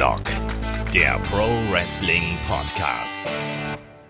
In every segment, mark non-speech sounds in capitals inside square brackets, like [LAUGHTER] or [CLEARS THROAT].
Headlock, der Pro Wrestling Podcast.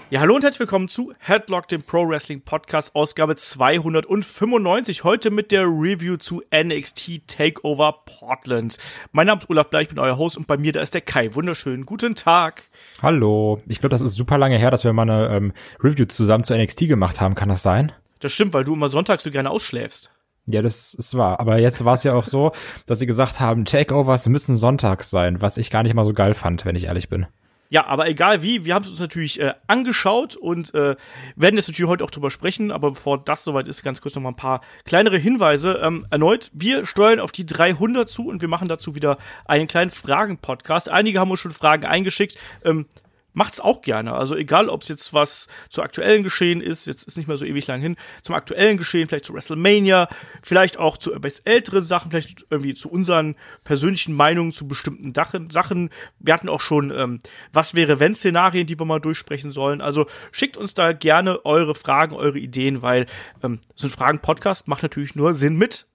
Ja, hallo und herzlich willkommen zu Headlock, dem Pro Wrestling Podcast, Ausgabe 295. Heute mit der Review zu NXT Takeover Portland. Mein Name ist Olaf Bleich, ich bin euer Host und bei mir da ist der Kai. Wunderschönen guten Tag. Hallo. Ich glaube, das ist super lange her, dass wir mal eine ähm, Review zusammen zu NXT gemacht haben. Kann das sein? Das stimmt, weil du immer sonntags so gerne ausschläfst. Ja, das ist wahr. Aber jetzt war es ja auch so, dass sie gesagt haben, Takeovers müssen sonntags sein, was ich gar nicht mal so geil fand, wenn ich ehrlich bin. Ja, aber egal wie, wir haben es uns natürlich äh, angeschaut und äh, werden jetzt natürlich heute auch drüber sprechen. Aber bevor das soweit ist, ganz kurz noch mal ein paar kleinere Hinweise. Ähm, erneut, wir steuern auf die 300 zu und wir machen dazu wieder einen kleinen Fragen-Podcast. Einige haben uns schon Fragen eingeschickt. Ähm, macht's auch gerne. Also egal, ob es jetzt was zu aktuellen Geschehen ist, jetzt ist nicht mehr so ewig lang hin, zum aktuellen Geschehen, vielleicht zu WrestleMania, vielleicht auch zu älteren Sachen, vielleicht irgendwie zu unseren persönlichen Meinungen zu bestimmten Sachen. Wir hatten auch schon ähm, was wäre wenn Szenarien, die wir mal durchsprechen sollen. Also schickt uns da gerne eure Fragen, eure Ideen, weil ähm, so ein Fragen-Podcast macht natürlich nur Sinn mit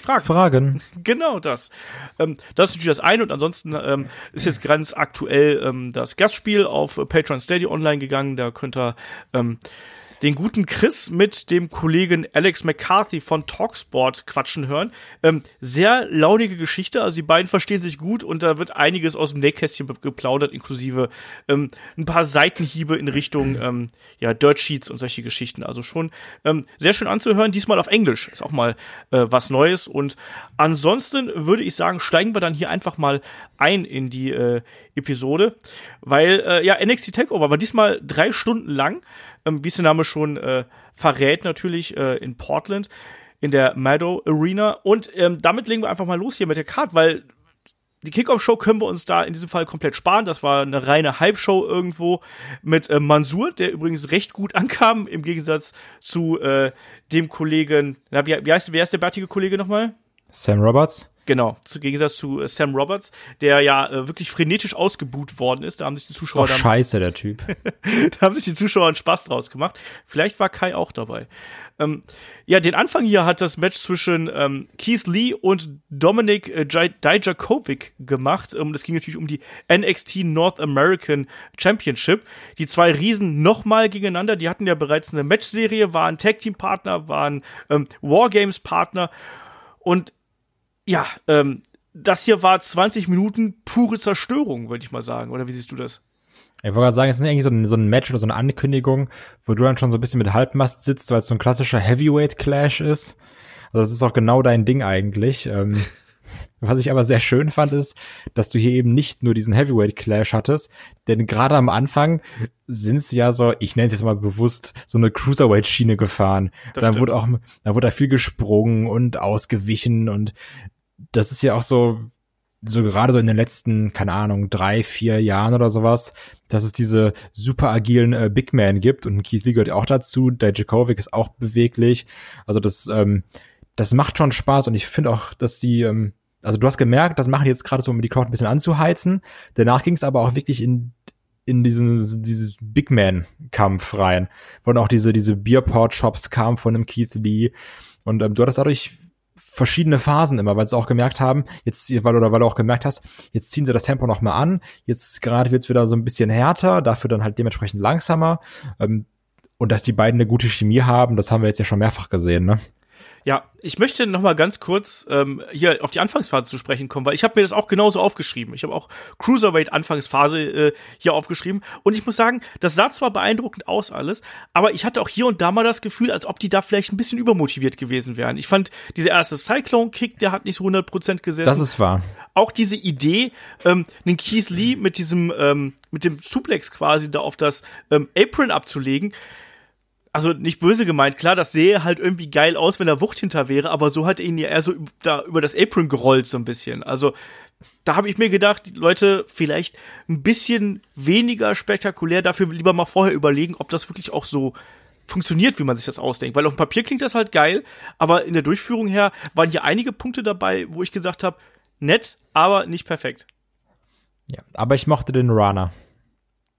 Fragen. Fragen. Genau das. Ähm, das ist natürlich das eine und ansonsten ähm, ist jetzt ganz aktuell ähm, das Gastspiel auf Patreon Steady online gegangen. Da könnt ihr ähm, den guten Chris mit dem Kollegen Alex McCarthy von Talksport quatschen hören. Ähm, sehr launige Geschichte, also die beiden verstehen sich gut und da wird einiges aus dem Nähkästchen geplaudert, inklusive ähm, ein paar Seitenhiebe in Richtung ähm, ja, Dirt Sheets und solche Geschichten. Also schon ähm, sehr schön anzuhören, diesmal auf Englisch. Ist auch mal äh, was Neues. Und ansonsten würde ich sagen, steigen wir dann hier einfach mal ein in die äh, Episode, weil äh, ja, NXT Takeover war diesmal drei Stunden lang ähm, wie es der Name schon äh, verrät, natürlich äh, in Portland in der Meadow Arena. Und ähm, damit legen wir einfach mal los hier mit der Card, weil die Kickoff-Show können wir uns da in diesem Fall komplett sparen. Das war eine reine Hype-Show irgendwo mit äh, Mansur, der übrigens recht gut [LAUGHS] ankam, im Gegensatz zu äh, dem Kollegen, na, wie, wie heißt, wer ist der bärtige Kollege nochmal? Sam Roberts. Genau, zu Gegensatz zu äh, Sam Roberts, der ja äh, wirklich frenetisch ausgebuht worden ist. Da haben sich die Zuschauer. Ist doch scheiße, der Typ. [LAUGHS] da haben sich die Zuschauer einen Spaß draus gemacht. Vielleicht war Kai auch dabei. Ähm, ja, den Anfang hier hat das Match zwischen ähm, Keith Lee und Dominic äh, Dijakovic gemacht. Ähm, das ging natürlich um die NXT North American Championship. Die zwei Riesen nochmal gegeneinander. Die hatten ja bereits eine Matchserie, waren Tag-Team-Partner, waren ähm, Wargames-Partner. Und ja, ähm, das hier war 20 Minuten pure Zerstörung, würde ich mal sagen. Oder wie siehst du das? Ich wollte gerade sagen, es ist eigentlich so ein, so ein Match oder so eine Ankündigung, wo du dann schon so ein bisschen mit Halbmast sitzt, weil es so ein klassischer Heavyweight-Clash ist. Also das ist auch genau dein Ding eigentlich. Ähm, [LAUGHS] was ich aber sehr schön fand, ist, dass du hier eben nicht nur diesen Heavyweight-Clash hattest, denn gerade am Anfang sind es ja so, ich nenne es jetzt mal bewusst, so eine Cruiserweight-Schiene gefahren. Das dann stimmt. wurde auch, da wurde da viel gesprungen und ausgewichen und das ist ja auch so, so gerade so in den letzten, keine Ahnung, drei, vier Jahren oder sowas, dass es diese super agilen äh, Big Man gibt und Keith Lee gehört auch dazu, der ist auch beweglich. Also das, ähm, das macht schon Spaß und ich finde auch, dass die, ähm, also du hast gemerkt, das machen die jetzt gerade so, um die Crowd ein bisschen anzuheizen. Danach ging es aber auch wirklich in in diesen dieses Big Man Kampf rein, wo dann auch diese diese Beerport Shops kamen von dem Keith Lee und ähm, du hattest dadurch verschiedene Phasen immer, weil sie auch gemerkt haben, jetzt, weil oder weil du auch gemerkt hast, jetzt ziehen sie das Tempo noch mal an, jetzt gerade wird's wieder so ein bisschen härter, dafür dann halt dementsprechend langsamer. Ähm, und dass die beiden eine gute Chemie haben, das haben wir jetzt ja schon mehrfach gesehen, ne? Ja, ich möchte noch mal ganz kurz ähm, hier auf die Anfangsphase zu sprechen kommen, weil ich habe mir das auch genauso aufgeschrieben. Ich habe auch Cruiserweight Anfangsphase äh, hier aufgeschrieben und ich muss sagen, das sah zwar beeindruckend aus alles, aber ich hatte auch hier und da mal das Gefühl, als ob die da vielleicht ein bisschen übermotiviert gewesen wären. Ich fand dieser erste Cyclone Kick, der hat nicht so 100% gesessen. Das ist wahr. Auch diese Idee, ähm, den Keith Lee mit diesem ähm, mit dem Suplex quasi da auf das ähm, Apron abzulegen, also nicht böse gemeint, klar, das sähe halt irgendwie geil aus, wenn er Wucht hinter wäre, aber so hat er ihn ja eher so da über das Apron gerollt so ein bisschen. Also da habe ich mir gedacht, Leute vielleicht ein bisschen weniger spektakulär, dafür lieber mal vorher überlegen, ob das wirklich auch so funktioniert, wie man sich das ausdenkt. Weil auf dem Papier klingt das halt geil, aber in der Durchführung her waren hier einige Punkte dabei, wo ich gesagt habe, nett, aber nicht perfekt. Ja, aber ich mochte den Runner.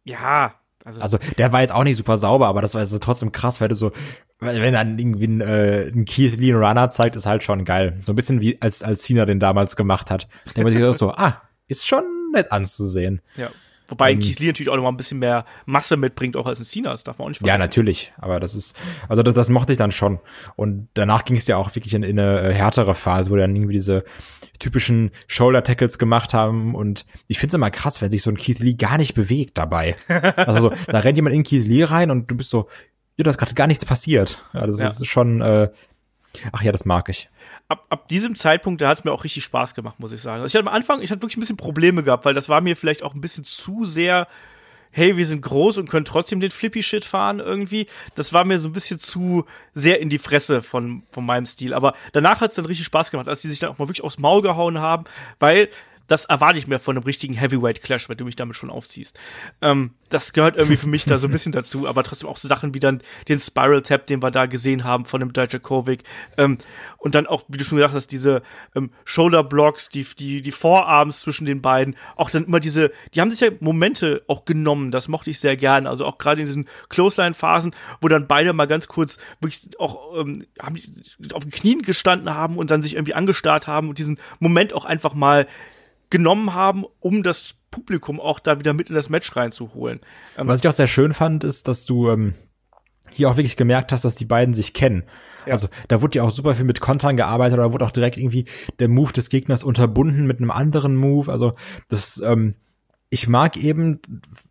Ja, also, also der war jetzt auch nicht super sauber, aber das war also trotzdem krass, weil du so, wenn dann irgendwie ein, äh, ein Keith Lee Runner zeigt, ist halt schon geil. So ein bisschen wie als als Cena den damals gemacht hat. Da man sich so, [LAUGHS] ah, ist schon nett anzusehen. Ja. Wobei Ähm, Keith Lee natürlich auch noch mal ein bisschen mehr Masse mitbringt, auch als ein Cena, das darf man auch nicht Ja, vergessen. natürlich. Aber das ist, also das, das mochte ich dann schon. Und danach ging es ja auch wirklich in, in eine äh, härtere Phase, wo dann irgendwie diese typischen Shoulder-Tackles gemacht haben. Und ich finde es immer krass, wenn sich so ein Keith Lee gar nicht bewegt dabei. [LAUGHS] Also so, da rennt jemand in Keith Lee rein und du bist so, ja, da ist gerade gar nichts passiert. Ja, das Ja. ist schon, äh, ach ja, das mag ich. ab, ab diesem Zeitpunkt, da hat es mir auch richtig Spaß gemacht, muss ich sagen. Also ich hatte am Anfang, ich hatte wirklich ein bisschen Probleme gehabt, weil das war mir vielleicht auch ein bisschen zu sehr, hey, wir sind groß und können trotzdem den Flippy-Shit fahren irgendwie. Das war mir so ein bisschen zu sehr in die Fresse von, von meinem Stil. Aber danach hat es dann richtig Spaß gemacht, als die sich dann auch mal wirklich aufs Maul gehauen haben, weil das erwarte ich mir von einem richtigen Heavyweight-Clash, wenn du mich damit schon aufziehst. Ähm, das gehört irgendwie für mich da so ein bisschen dazu, aber trotzdem auch so Sachen wie dann den Spiral-Tap, den wir da gesehen haben von dem Dijakovic. Ähm, und dann auch, wie du schon gesagt hast, diese ähm, Shoulder-Blocks, die, die, die Vorarms zwischen den beiden. Auch dann immer diese, die haben sich ja Momente auch genommen, das mochte ich sehr gerne. Also auch gerade in diesen Clothesline-Phasen, wo dann beide mal ganz kurz wirklich auch ähm, haben auf den Knien gestanden haben und dann sich irgendwie angestarrt haben und diesen Moment auch einfach mal genommen haben, um das Publikum auch da wieder mit in das Match reinzuholen. Ähm, Was ich auch sehr schön fand, ist, dass du ähm, hier auch wirklich gemerkt hast, dass die beiden sich kennen. Ja. Also da wurde ja auch super viel mit Kontern gearbeitet oder wurde auch direkt irgendwie der Move des Gegners unterbunden mit einem anderen Move. Also das, ähm, ich mag eben,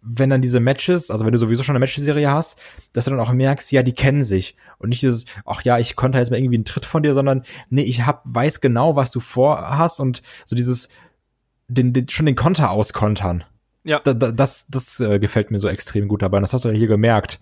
wenn dann diese Matches, also wenn du sowieso schon eine Matchserie hast, dass du dann auch merkst, ja, die kennen sich. Und nicht dieses, ach ja, ich konnte jetzt mal irgendwie einen Tritt von dir, sondern nee, ich hab, weiß genau, was du vorhast und so dieses, den, den, schon den Konter auskontern ja, da, da, das, das äh, gefällt mir so extrem gut dabei. Und das hast du ja hier gemerkt,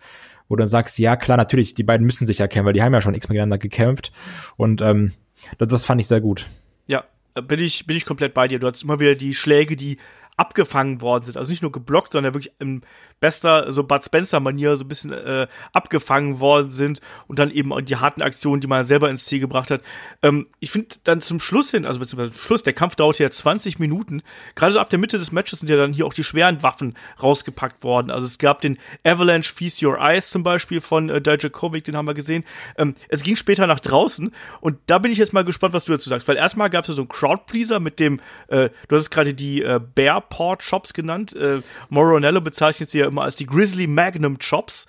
wo du dann sagst, ja klar, natürlich, die beiden müssen sich ja kennen, weil die haben ja schon x-mal gegeneinander gekämpft. Und ähm, das, das fand ich sehr gut. ja, bin ich, bin ich komplett bei dir. Du hast immer wieder die Schläge, die abgefangen worden sind. Also nicht nur geblockt, sondern wirklich in bester, so Bud Spencer-Manier so ein bisschen äh, abgefangen worden sind und dann eben die harten Aktionen, die man selber ins Ziel gebracht hat. Ähm, ich finde dann zum Schluss hin, also beziehungsweise zum Schluss, der Kampf dauert ja 20 Minuten. Gerade so ab der Mitte des Matches sind ja dann hier auch die schweren Waffen rausgepackt worden. Also es gab den Avalanche Feast Your Eyes zum Beispiel von äh, Dijakovic, den haben wir gesehen. Ähm, es ging später nach draußen und da bin ich jetzt mal gespannt, was du dazu sagst. Weil erstmal gab es ja so einen Crowdpleaser mit dem, äh, du hast es gerade die äh, Bear Paw Chops genannt. Äh, Moronello bezeichnet sie ja immer als die Grizzly Magnum Chops.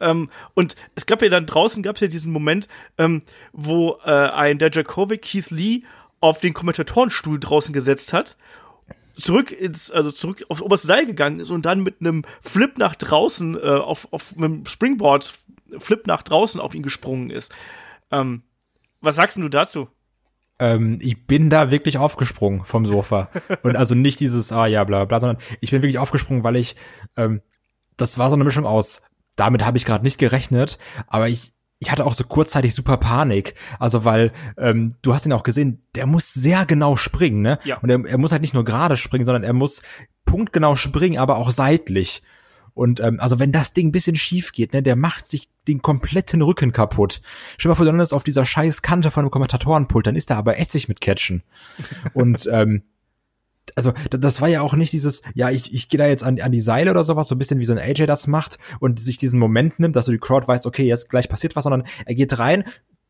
Ähm, und es gab ja dann draußen gab es ja diesen Moment, ähm, wo äh, ein Dijakovic Keith Lee auf den Kommentatorenstuhl draußen gesetzt hat zurück ins, also zurück aufs oberste Seil gegangen ist und dann mit einem Flip nach draußen, äh, auf, auf einem Springboard Flip nach draußen auf ihn gesprungen ist. Ähm, was sagst du dazu? Ähm, ich bin da wirklich aufgesprungen vom Sofa. Und also nicht dieses, ah ja, bla bla, sondern ich bin wirklich aufgesprungen, weil ich, ähm, das war so eine Mischung aus, damit habe ich gerade nicht gerechnet, aber ich, ich hatte auch so kurzzeitig super Panik. Also weil, ähm, du hast ihn auch gesehen, der muss sehr genau springen, ne? Ja. Und er, er muss halt nicht nur gerade springen, sondern er muss punktgenau springen, aber auch seitlich. Und ähm, also wenn das Ding ein bisschen schief geht, ne, der macht sich den kompletten Rücken kaputt. Stell dir mal vor, du landest auf dieser scheiß Kante von einem Kommentatorenpult, dann ist da aber Essig mit Catchen. Und ähm, also da- das war ja auch nicht dieses, ja, ich, ich gehe da jetzt an, an die Seile oder sowas, so ein bisschen wie so ein AJ das macht und sich diesen Moment nimmt, dass du die Crowd weißt, okay, jetzt gleich passiert was, sondern er geht rein,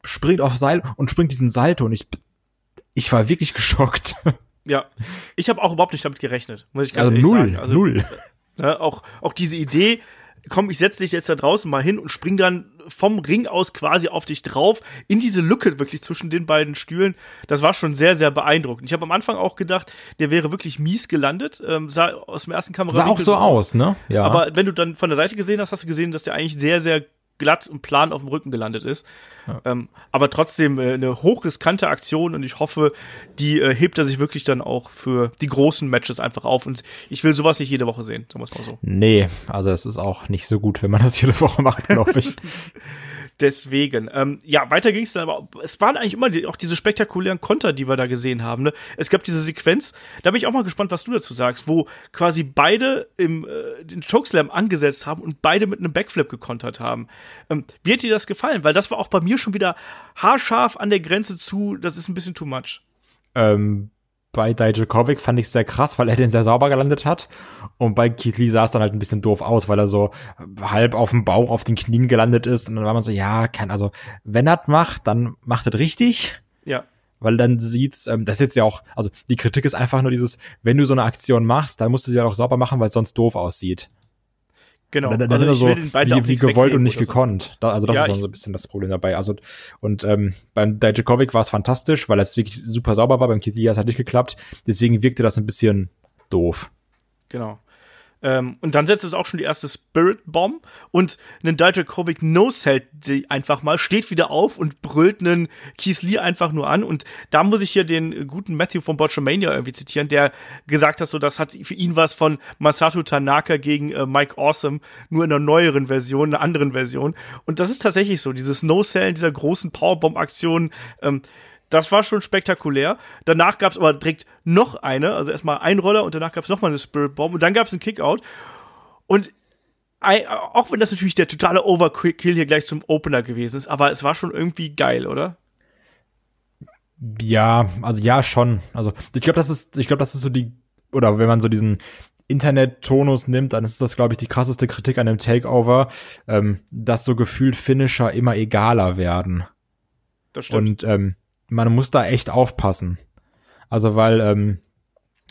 springt auf Seil und springt diesen Salto und ich, ich war wirklich geschockt. [LAUGHS] Ja, ich habe auch überhaupt nicht damit gerechnet, muss ich ganz Also ehrlich null, sagen. Also null. Ne, auch, auch diese Idee, komm, ich setze dich jetzt da draußen mal hin und spring dann vom Ring aus quasi auf dich drauf, in diese Lücke wirklich zwischen den beiden Stühlen. Das war schon sehr, sehr beeindruckend. Ich habe am Anfang auch gedacht, der wäre wirklich mies gelandet. Ähm, sah aus dem ersten Kamera Sah auch so aus, ne? Ja. Aber wenn du dann von der Seite gesehen hast, hast du gesehen, dass der eigentlich sehr, sehr glatt und plan auf dem Rücken gelandet ist. Ähm, aber trotzdem äh, eine hochriskante Aktion und ich hoffe, die äh, hebt er sich wirklich dann auch für die großen Matches einfach auf. Und ich will sowas nicht jede Woche sehen, sagen wir mal so. Nee, also es ist auch nicht so gut, wenn man das jede Woche macht, glaube ich. [LAUGHS] Deswegen, ähm, ja, weiter ging es dann, aber es waren eigentlich immer die, auch diese spektakulären Konter, die wir da gesehen haben. Ne? Es gab diese Sequenz, da bin ich auch mal gespannt, was du dazu sagst, wo quasi beide im, äh, den Chokeslam angesetzt haben und beide mit einem Backflip gekontert haben. Ähm, hat dir das gefallen? Weil das war auch bei mir schon wieder haarscharf an der Grenze zu, das ist ein bisschen too much. ähm, bei Dijakovic fand ich sehr krass, weil er den sehr sauber gelandet hat. Und bei Keith Lee sah es dann halt ein bisschen doof aus, weil er so halb auf dem Bauch, auf den Knien gelandet ist. Und dann war man so, ja, kann, also, wenn er macht, dann macht es richtig. Ja. weil dann sieht's, ähm, das ist jetzt ja auch, also die Kritik ist einfach nur dieses, wenn du so eine Aktion machst, dann musst du sie ja auch sauber machen, weil es sonst doof aussieht. Genau. Da, da also so wie, wie gewollt und nicht gekonnt. Da, also das Ja, ist dann so ein bisschen das Problem dabei. Also und ähm, beim Dijakovic war es fantastisch, weil es wirklich super sauber war. Beim Lee hat es nicht geklappt. Deswegen wirkte das ein bisschen doof. Genau. Ähm, und dann setzt es auch schon die erste Spirit Bomb und einen Dijakovic no-sellt die einfach mal, steht wieder auf und brüllt einen Keith Lee einfach nur an. Und da muss ich hier den guten Matthew von Botchamania irgendwie zitieren, der gesagt hat, so das hat für ihn was von Masato Tanaka gegen äh, Mike Awesome, nur in einer neueren Version, einer anderen Version. Und das ist tatsächlich so, dieses No-Sellen dieser großen Powerbomb-Aktion, ähm, das war schon spektakulär. Danach gab es aber direkt noch eine, also erstmal ein Roller und danach gab es nochmal eine Spirit Bomb und dann gab es einen Kickout. Und auch wenn das natürlich der totale Overkill hier gleich zum Opener gewesen ist, aber es war schon irgendwie geil, oder? Ja, also ja schon. Also ich glaube, das ist, ich glaube, das ist so die, oder wenn man so diesen Internet-Tonus nimmt, dann ist das, glaube ich, die krasseste Kritik an dem Takeover, ähm, dass so gefühlt Finisher immer egaler werden. Das stimmt. Und ähm, man muss da echt aufpassen. Also weil, ähm,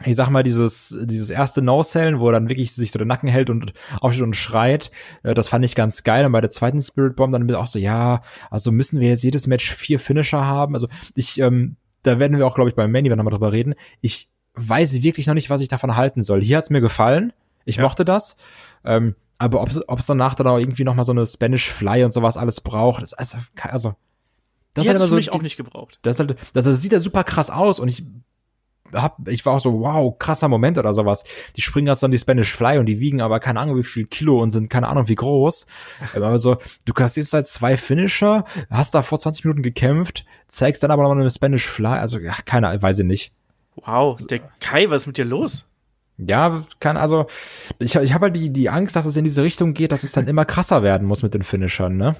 ich sag mal, dieses, dieses erste No-Sellen, wo er dann wirklich sich so den Nacken hält und aufsteht und schreit, äh, das fand ich ganz geil. Und bei der zweiten Spirit Bomb dann bin ich auch so, ja, also müssen wir jetzt jedes Match vier Finisher haben. Also ich, ähm, da werden wir auch, glaube ich, beim Manny nochmal drüber reden. Ich weiß wirklich noch nicht, was ich davon halten soll. Hier hat's mir gefallen. Ich Ja. mochte das. Ähm, aber ob es danach dann auch irgendwie noch mal so eine Spanish Fly und sowas alles braucht, ist also das Die hat so mich auch nicht gebraucht. das, halt, das, das sieht ja super krass aus und ich hab, ich war auch so, wow, krasser Moment oder sowas. Die springen jetzt dann die Spanish Fly und die wiegen aber keine Ahnung wie viel Kilo und sind keine Ahnung wie groß. [LAUGHS] Aber so, du kassierst halt zwei Finisher, hast da vor 20 Minuten gekämpft, zeigst dann aber noch eine Spanish Fly, also, ja, keine, weiß ich nicht. Wow, der Kai, was ist mit dir los? Ja, kann also, ich, ich habe halt die, die Angst, dass es in diese Richtung geht, dass es dann immer krasser werden muss mit den Finishern, ne?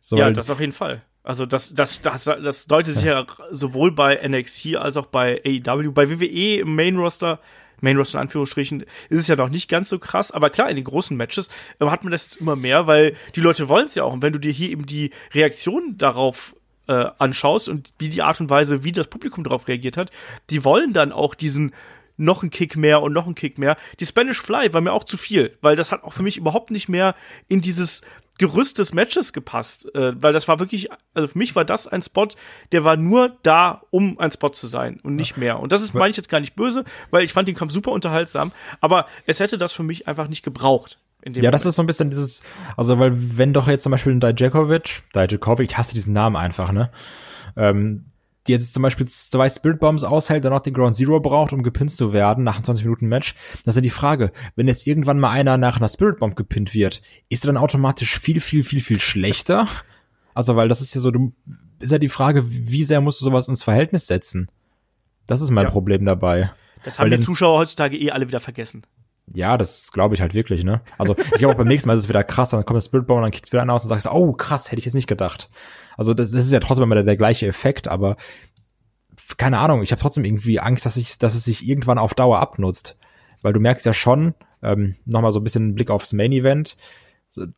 So, ja, das auf jeden Fall. Also das, das, das, das deutet sich ja sowohl bei NXT als auch bei AEW, bei WWE im Main Roster, Main Roster in Anführungsstrichen, ist es ja noch nicht ganz so krass, aber klar, in den großen Matches äh, hat man das immer mehr, weil die Leute wollen es ja auch. Und wenn du dir hier eben die Reaktion darauf äh, anschaust und wie die Art und Weise, wie das Publikum darauf reagiert hat, die wollen dann auch diesen noch ein Kick mehr und noch ein Kick mehr. Die Spanish Fly war mir auch zu viel, weil das hat auch für mich überhaupt nicht mehr in dieses Gerüst des Matches gepasst, äh, weil das war wirklich, also für mich war das ein Spot, der war nur da, um ein Spot zu sein und nicht mehr. Und das ist, meine ich jetzt gar nicht böse, weil ich fand den Kampf super unterhaltsam, aber es hätte das für mich einfach nicht gebraucht. In dem Ja, das Moment. ist so ein bisschen dieses, also weil wenn doch jetzt zum Beispiel ein Dijakovic, Dijakovic, ich hasse diesen Namen einfach, ne? Ähm, die jetzt zum Beispiel zwei Spirit Bombs aushält, dann noch den Ground Zero braucht, um gepinnt zu werden nach einem 20 Minuten Match, das ist ja die Frage, wenn jetzt irgendwann mal einer nach einer Spirit Bomb gepinnt wird, ist er dann automatisch viel, viel, viel, viel schlechter? Also, weil das ist ja so, du, ist ja die Frage, wie sehr musst du sowas ins Verhältnis setzen? Das ist mein Ja. Problem dabei. das haben weil die Zuschauer heutzutage eh alle wieder vergessen. Ja, das glaube ich halt wirklich, ne? Also ich glaube auch beim nächsten Mal ist es wieder krass, dann kommt das Spirit Bomb und dann kickt wieder einer aus und sagst, oh krass, hätte ich jetzt nicht gedacht. Also das, das ist ja trotzdem immer der, der gleiche Effekt, aber keine Ahnung, ich habe trotzdem irgendwie Angst, dass ich, dass es sich irgendwann auf Dauer abnutzt. Weil du merkst ja schon, ähm, nochmal so ein bisschen Blick aufs Main Event,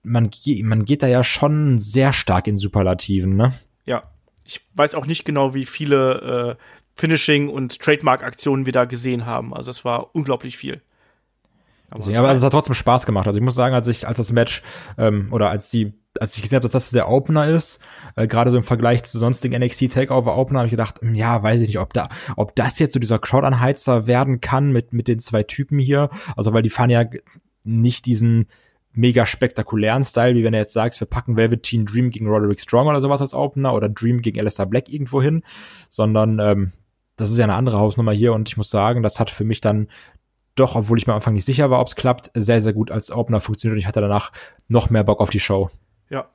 man, man geht da ja schon sehr stark in Superlativen, ne? Ja, ich weiß auch nicht genau, wie viele äh, Finishing- und Trademark-Aktionen wir da gesehen haben. Also es war unglaublich viel. Deswegen, aber es hat trotzdem Spaß gemacht. Also ich muss sagen, als ich, als das Match ähm, oder als die, als ich gesehen habe, dass das der Opener ist, äh, gerade so im Vergleich zu sonstigen NXT Takeover Opener, habe ich gedacht, hm, ja, weiß ich nicht, ob da, ob das jetzt so dieser Crowd-Anheizer werden kann mit mit den zwei Typen hier. Also weil die fahren ja nicht diesen mega spektakulären Style, wie wenn du jetzt sagst, wir packen Velveteen Dream gegen Roderick Strong oder sowas als Opener oder Dream gegen Alistair Black irgendwo hin, sondern ähm, das ist ja eine andere Hausnummer hier und ich muss sagen, das hat für mich dann doch, obwohl ich mir am Anfang nicht sicher war, ob es klappt, sehr, sehr gut als Opener funktioniert und ich hatte danach noch mehr Bock auf die Show. Ja.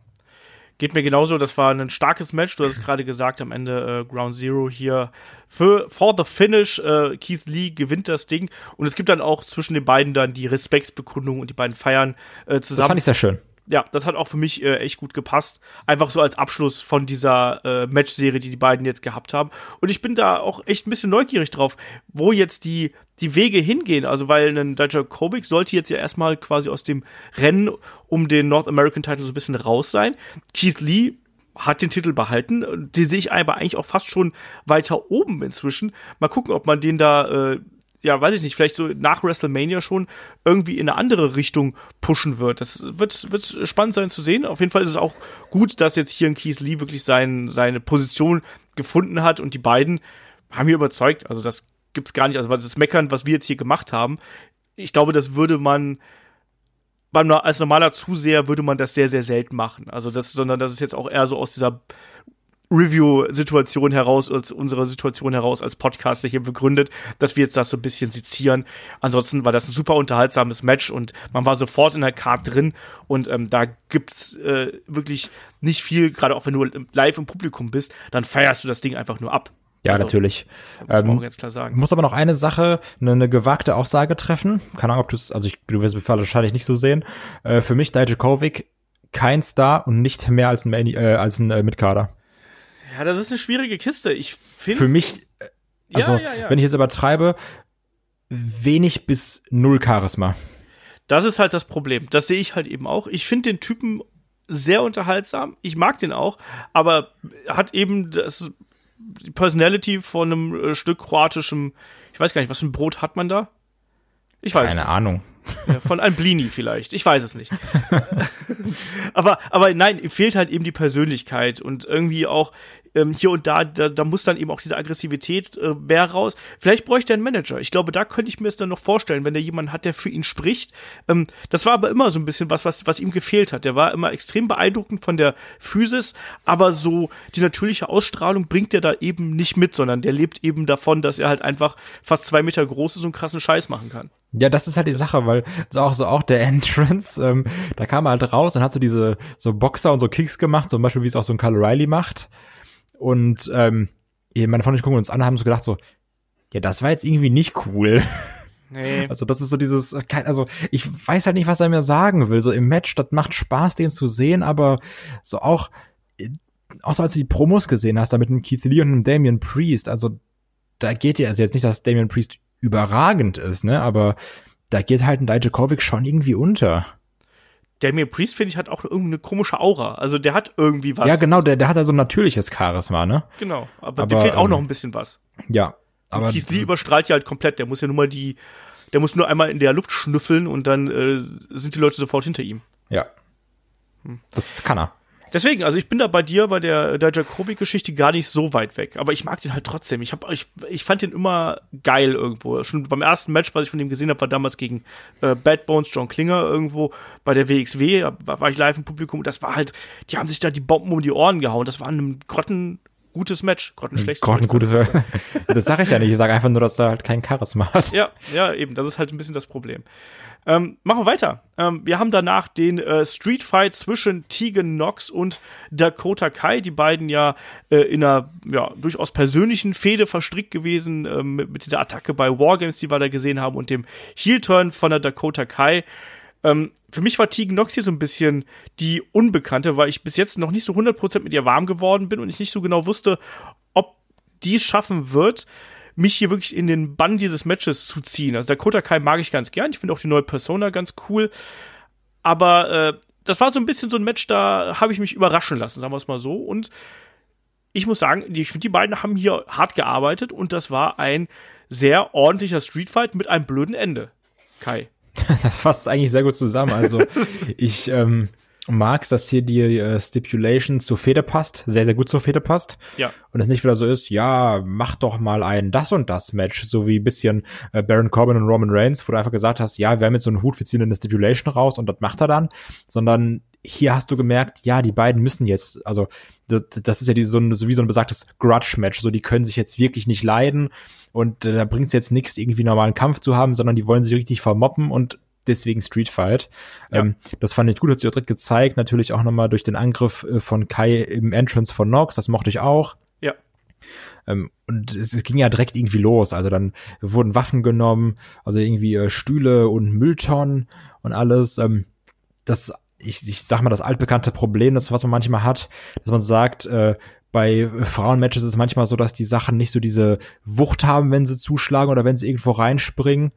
Geht mir genauso, das war ein starkes Match. Du hast es gerade gesagt, am Ende äh, Ground Zero hier für for the finish. Äh, Keith Lee gewinnt das Ding und es gibt dann auch zwischen den beiden dann die Respektsbekundung und die beiden feiern äh, Das zusammen. fand ich sehr schön. Ja, das hat auch für mich äh, echt gut gepasst. Einfach so als Abschluss von dieser äh, Matchserie, die die beiden jetzt gehabt haben. Und ich bin da auch echt ein bisschen neugierig drauf, wo jetzt die, die Wege hingehen. Also, weil ein Dijakovic sollte jetzt ja erstmal quasi aus dem Rennen um den North American Title so ein bisschen raus sein. Keith Lee hat den Titel behalten. Den sehe ich aber eigentlich auch fast schon weiter oben inzwischen. Mal gucken, ob man den da, äh, ja, weiß ich nicht, vielleicht so nach WrestleMania schon irgendwie in eine andere Richtung pushen wird. Das wird, wird spannend sein zu sehen. Auf jeden Fall ist es auch gut, dass jetzt hier ein Keith Lee wirklich sein, seine Position gefunden hat und die beiden haben mir überzeugt. Also das gibt's gar nicht. Also das Meckern, was wir jetzt hier gemacht haben, ich glaube, das würde man beim, als normaler Zuseher würde man das sehr, sehr selten machen. Also das, sondern das ist jetzt auch eher so aus dieser Review-Situation heraus, aus unserer Situation heraus als Podcaster hier begründet, dass wir jetzt das so ein bisschen sezieren. Ansonsten war das ein super unterhaltsames Match und man war sofort in der Card drin und ähm, da gibt's äh, wirklich nicht viel, gerade auch wenn du live im Publikum bist, dann feierst du das Ding einfach nur ab. Ja, also, natürlich. Muss man ähm, auch ganz klar sagen. Ich muss aber noch eine Sache, eine, eine gewagte Aussage treffen. Keine Ahnung, ob du es, also ich, du wirst es wahrscheinlich nicht so sehen. Äh, für mich Dijakovic kein Star und nicht mehr als ein, äh, als ein äh, Mitkader. Ja, das ist eine schwierige Kiste. Ich finde. Für mich, äh, also, ja, ja, ja. wenn ich jetzt übertreibe, wenig bis null Charisma. Das ist halt das Problem. Das sehe ich halt eben auch. Ich finde den Typen sehr unterhaltsam. Ich mag den auch, aber hat eben das die Personality von einem äh, Stück kroatischem, ich weiß gar nicht, was für ein Brot hat man da? Ich weiß. Keine. Ahnung. Ja, von einem Blini vielleicht. Ich weiß es nicht. [LAUGHS] aber, aber nein, ihm fehlt halt eben die Persönlichkeit und irgendwie auch ähm, hier und da, da, da muss dann eben auch diese Aggressivität äh, mehr raus. Vielleicht bräuchte er einen Manager. Ich glaube, da könnte ich mir es dann noch vorstellen, wenn er jemanden hat, der für ihn spricht. Ähm, das war aber immer so ein bisschen was, was, was ihm gefehlt hat. Der war immer extrem beeindruckend von der Physis, aber so die natürliche Ausstrahlung bringt er da eben nicht mit, sondern der lebt eben davon, dass er halt einfach fast zwei Meter groß ist und krassen Scheiß machen kann. Ja, das ist halt die Sache, weil so auch so auch der [LAUGHS] Entrance, ähm, da kam er halt raus und hat so diese so Boxer und so Kicks gemacht, zum Beispiel wie es auch so ein Kyle Riley macht. Und ähm, meine Freunde gucken uns an, haben so gedacht so, ja, das war jetzt irgendwie nicht cool. [LAUGHS] Nee. Also das ist so dieses, also ich weiß halt nicht, was er mir sagen will. So im Match, das macht Spaß, den zu sehen, aber so auch, auch so als du die Promos gesehen hast, da mit einem Keith Lee und einem Damian Priest, also da geht ja, also jetzt nicht, dass Damian Priest überragend ist, ne, aber da geht halt ein Dijakovic schon irgendwie unter. Damien Priest, finde ich, hat auch irgendeine komische Aura. Also der hat irgendwie was. Ja, genau, der, der hat also natürliches Charisma, ne? Genau, aber, aber dem fehlt auch ähm, noch ein bisschen was. Ja. Aber Keith Lee überstrahlt ja halt komplett. Der muss ja nur mal die, der muss nur einmal in der Luft schnüffeln und dann äh, sind die Leute sofort hinter ihm. Ja. Hm. Das kann er. Deswegen, also ich bin da bei dir bei der, der Jakovic-Geschichte gar nicht so weit weg. Aber ich mag den halt trotzdem. Ich, hab, ich, ich fand den immer geil irgendwo. Schon beim ersten Match, was ich von dem gesehen habe, war damals gegen äh, Bad Bones, John Klinger irgendwo bei der WXW. Da war ich live im Publikum und das war halt, die haben sich da die Bomben um die Ohren gehauen. Das war ein grotten gutes Match, grottenschlechtes Grottengutes Match. das sage ich ja nicht. Ich sage einfach nur, dass er halt kein Charisma hat. Ja, ja, eben. Das ist halt ein bisschen das Problem. Ähm, machen wir weiter. Ähm, wir haben danach den äh, Street Fight zwischen Tegan Knox und Dakota Kai, die beiden ja äh, in einer ja, durchaus persönlichen Fehde verstrickt gewesen äh, mit, mit, dieser Attacke bei Wargames, die wir da gesehen haben und dem Heel-Turn von der Dakota Kai. Ähm, für mich war Tegan Knox hier so ein bisschen die Unbekannte, weil ich bis jetzt noch nicht so 100% mit ihr warm geworden bin und ich nicht so genau wusste, ob die es schaffen wird, mich hier wirklich in den Bann dieses Matches zu ziehen. Also Dakota Kai mag ich ganz gern. Ich finde auch die neue Persona ganz cool. Aber äh, das war so ein bisschen so ein Match, da habe ich mich überraschen lassen, sagen wir es mal so. Und ich muss sagen, die, die beiden haben hier hart gearbeitet und das war ein sehr ordentlicher Streetfight mit einem blöden Ende. Kai. [LAUGHS] Das fasst eigentlich sehr gut zusammen. Also [LAUGHS] ich ähm, magst, dass hier die äh, Stipulation zur Feder passt, sehr, sehr gut zur Feder passt. Ja. Und es nicht wieder so ist, ja, mach doch mal ein das und das Match, so wie ein bisschen äh, Baron Corbin und Roman Reigns, wo du einfach gesagt hast, ja, wir haben jetzt so einen Hut, wir ziehen eine Stipulation raus und das macht er dann, sondern hier hast du gemerkt, ja, die beiden müssen jetzt, also das, das ist ja die, so, ein, so wie so ein besagtes Grudge-Match, so die können sich jetzt wirklich nicht leiden und äh, da bringt es jetzt nichts, irgendwie normalen Kampf zu haben, sondern die wollen sich richtig vermoppen und deswegen Street Fight. Ja. Ähm, das fand ich gut, hat sich auch direkt gezeigt. Natürlich auch nochmal durch den Angriff äh, von Kai im Entrance von Nox, das mochte ich auch. Ja. Ähm, und es, es, ging ja direkt irgendwie los. Also dann wurden Waffen genommen, also irgendwie äh, Stühle und Mülltonnen und alles. Ähm, das, ich, ich sag mal, das altbekannte Problem, das was man manchmal hat, dass man sagt, äh, bei Frauenmatches ist es manchmal so, dass die Sachen nicht so diese Wucht haben, wenn sie zuschlagen oder wenn sie irgendwo reinspringen.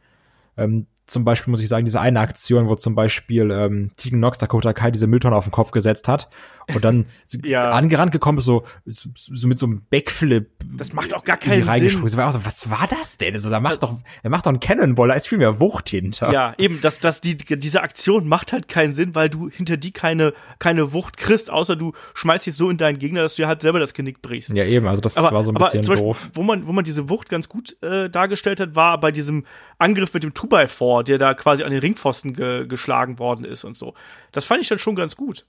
Ähm, zum Beispiel muss ich sagen, diese eine Aktion, wo zum Beispiel ähm, Tegan Nox Dakota Kai diese Mülltonne auf den Kopf gesetzt hat und dann [LAUGHS] Ja. angerannt gekommen ist, so, so, so mit so einem Backflip. Das macht auch gar keinen. Sinn. So, war auch so, was war das denn? So, da macht doch, er macht doch einen Cannonball, da ist viel mehr Wucht hinter. Ja, eben, dass, dass die, diese Aktion macht halt keinen Sinn, weil du hinter die keine, keine Wucht kriegst, außer du schmeißt dich so in deinen Gegner, dass du dir halt selber das Genick brichst. Ja, eben, also das aber, war so ein bisschen Beispiel, doof. Wo man, wo man diese Wucht ganz gut äh, dargestellt hat, war bei diesem Angriff mit dem 2x4, der da quasi an den Ringpfosten ge geschlagen worden ist und so. Das fand ich dann schon ganz gut.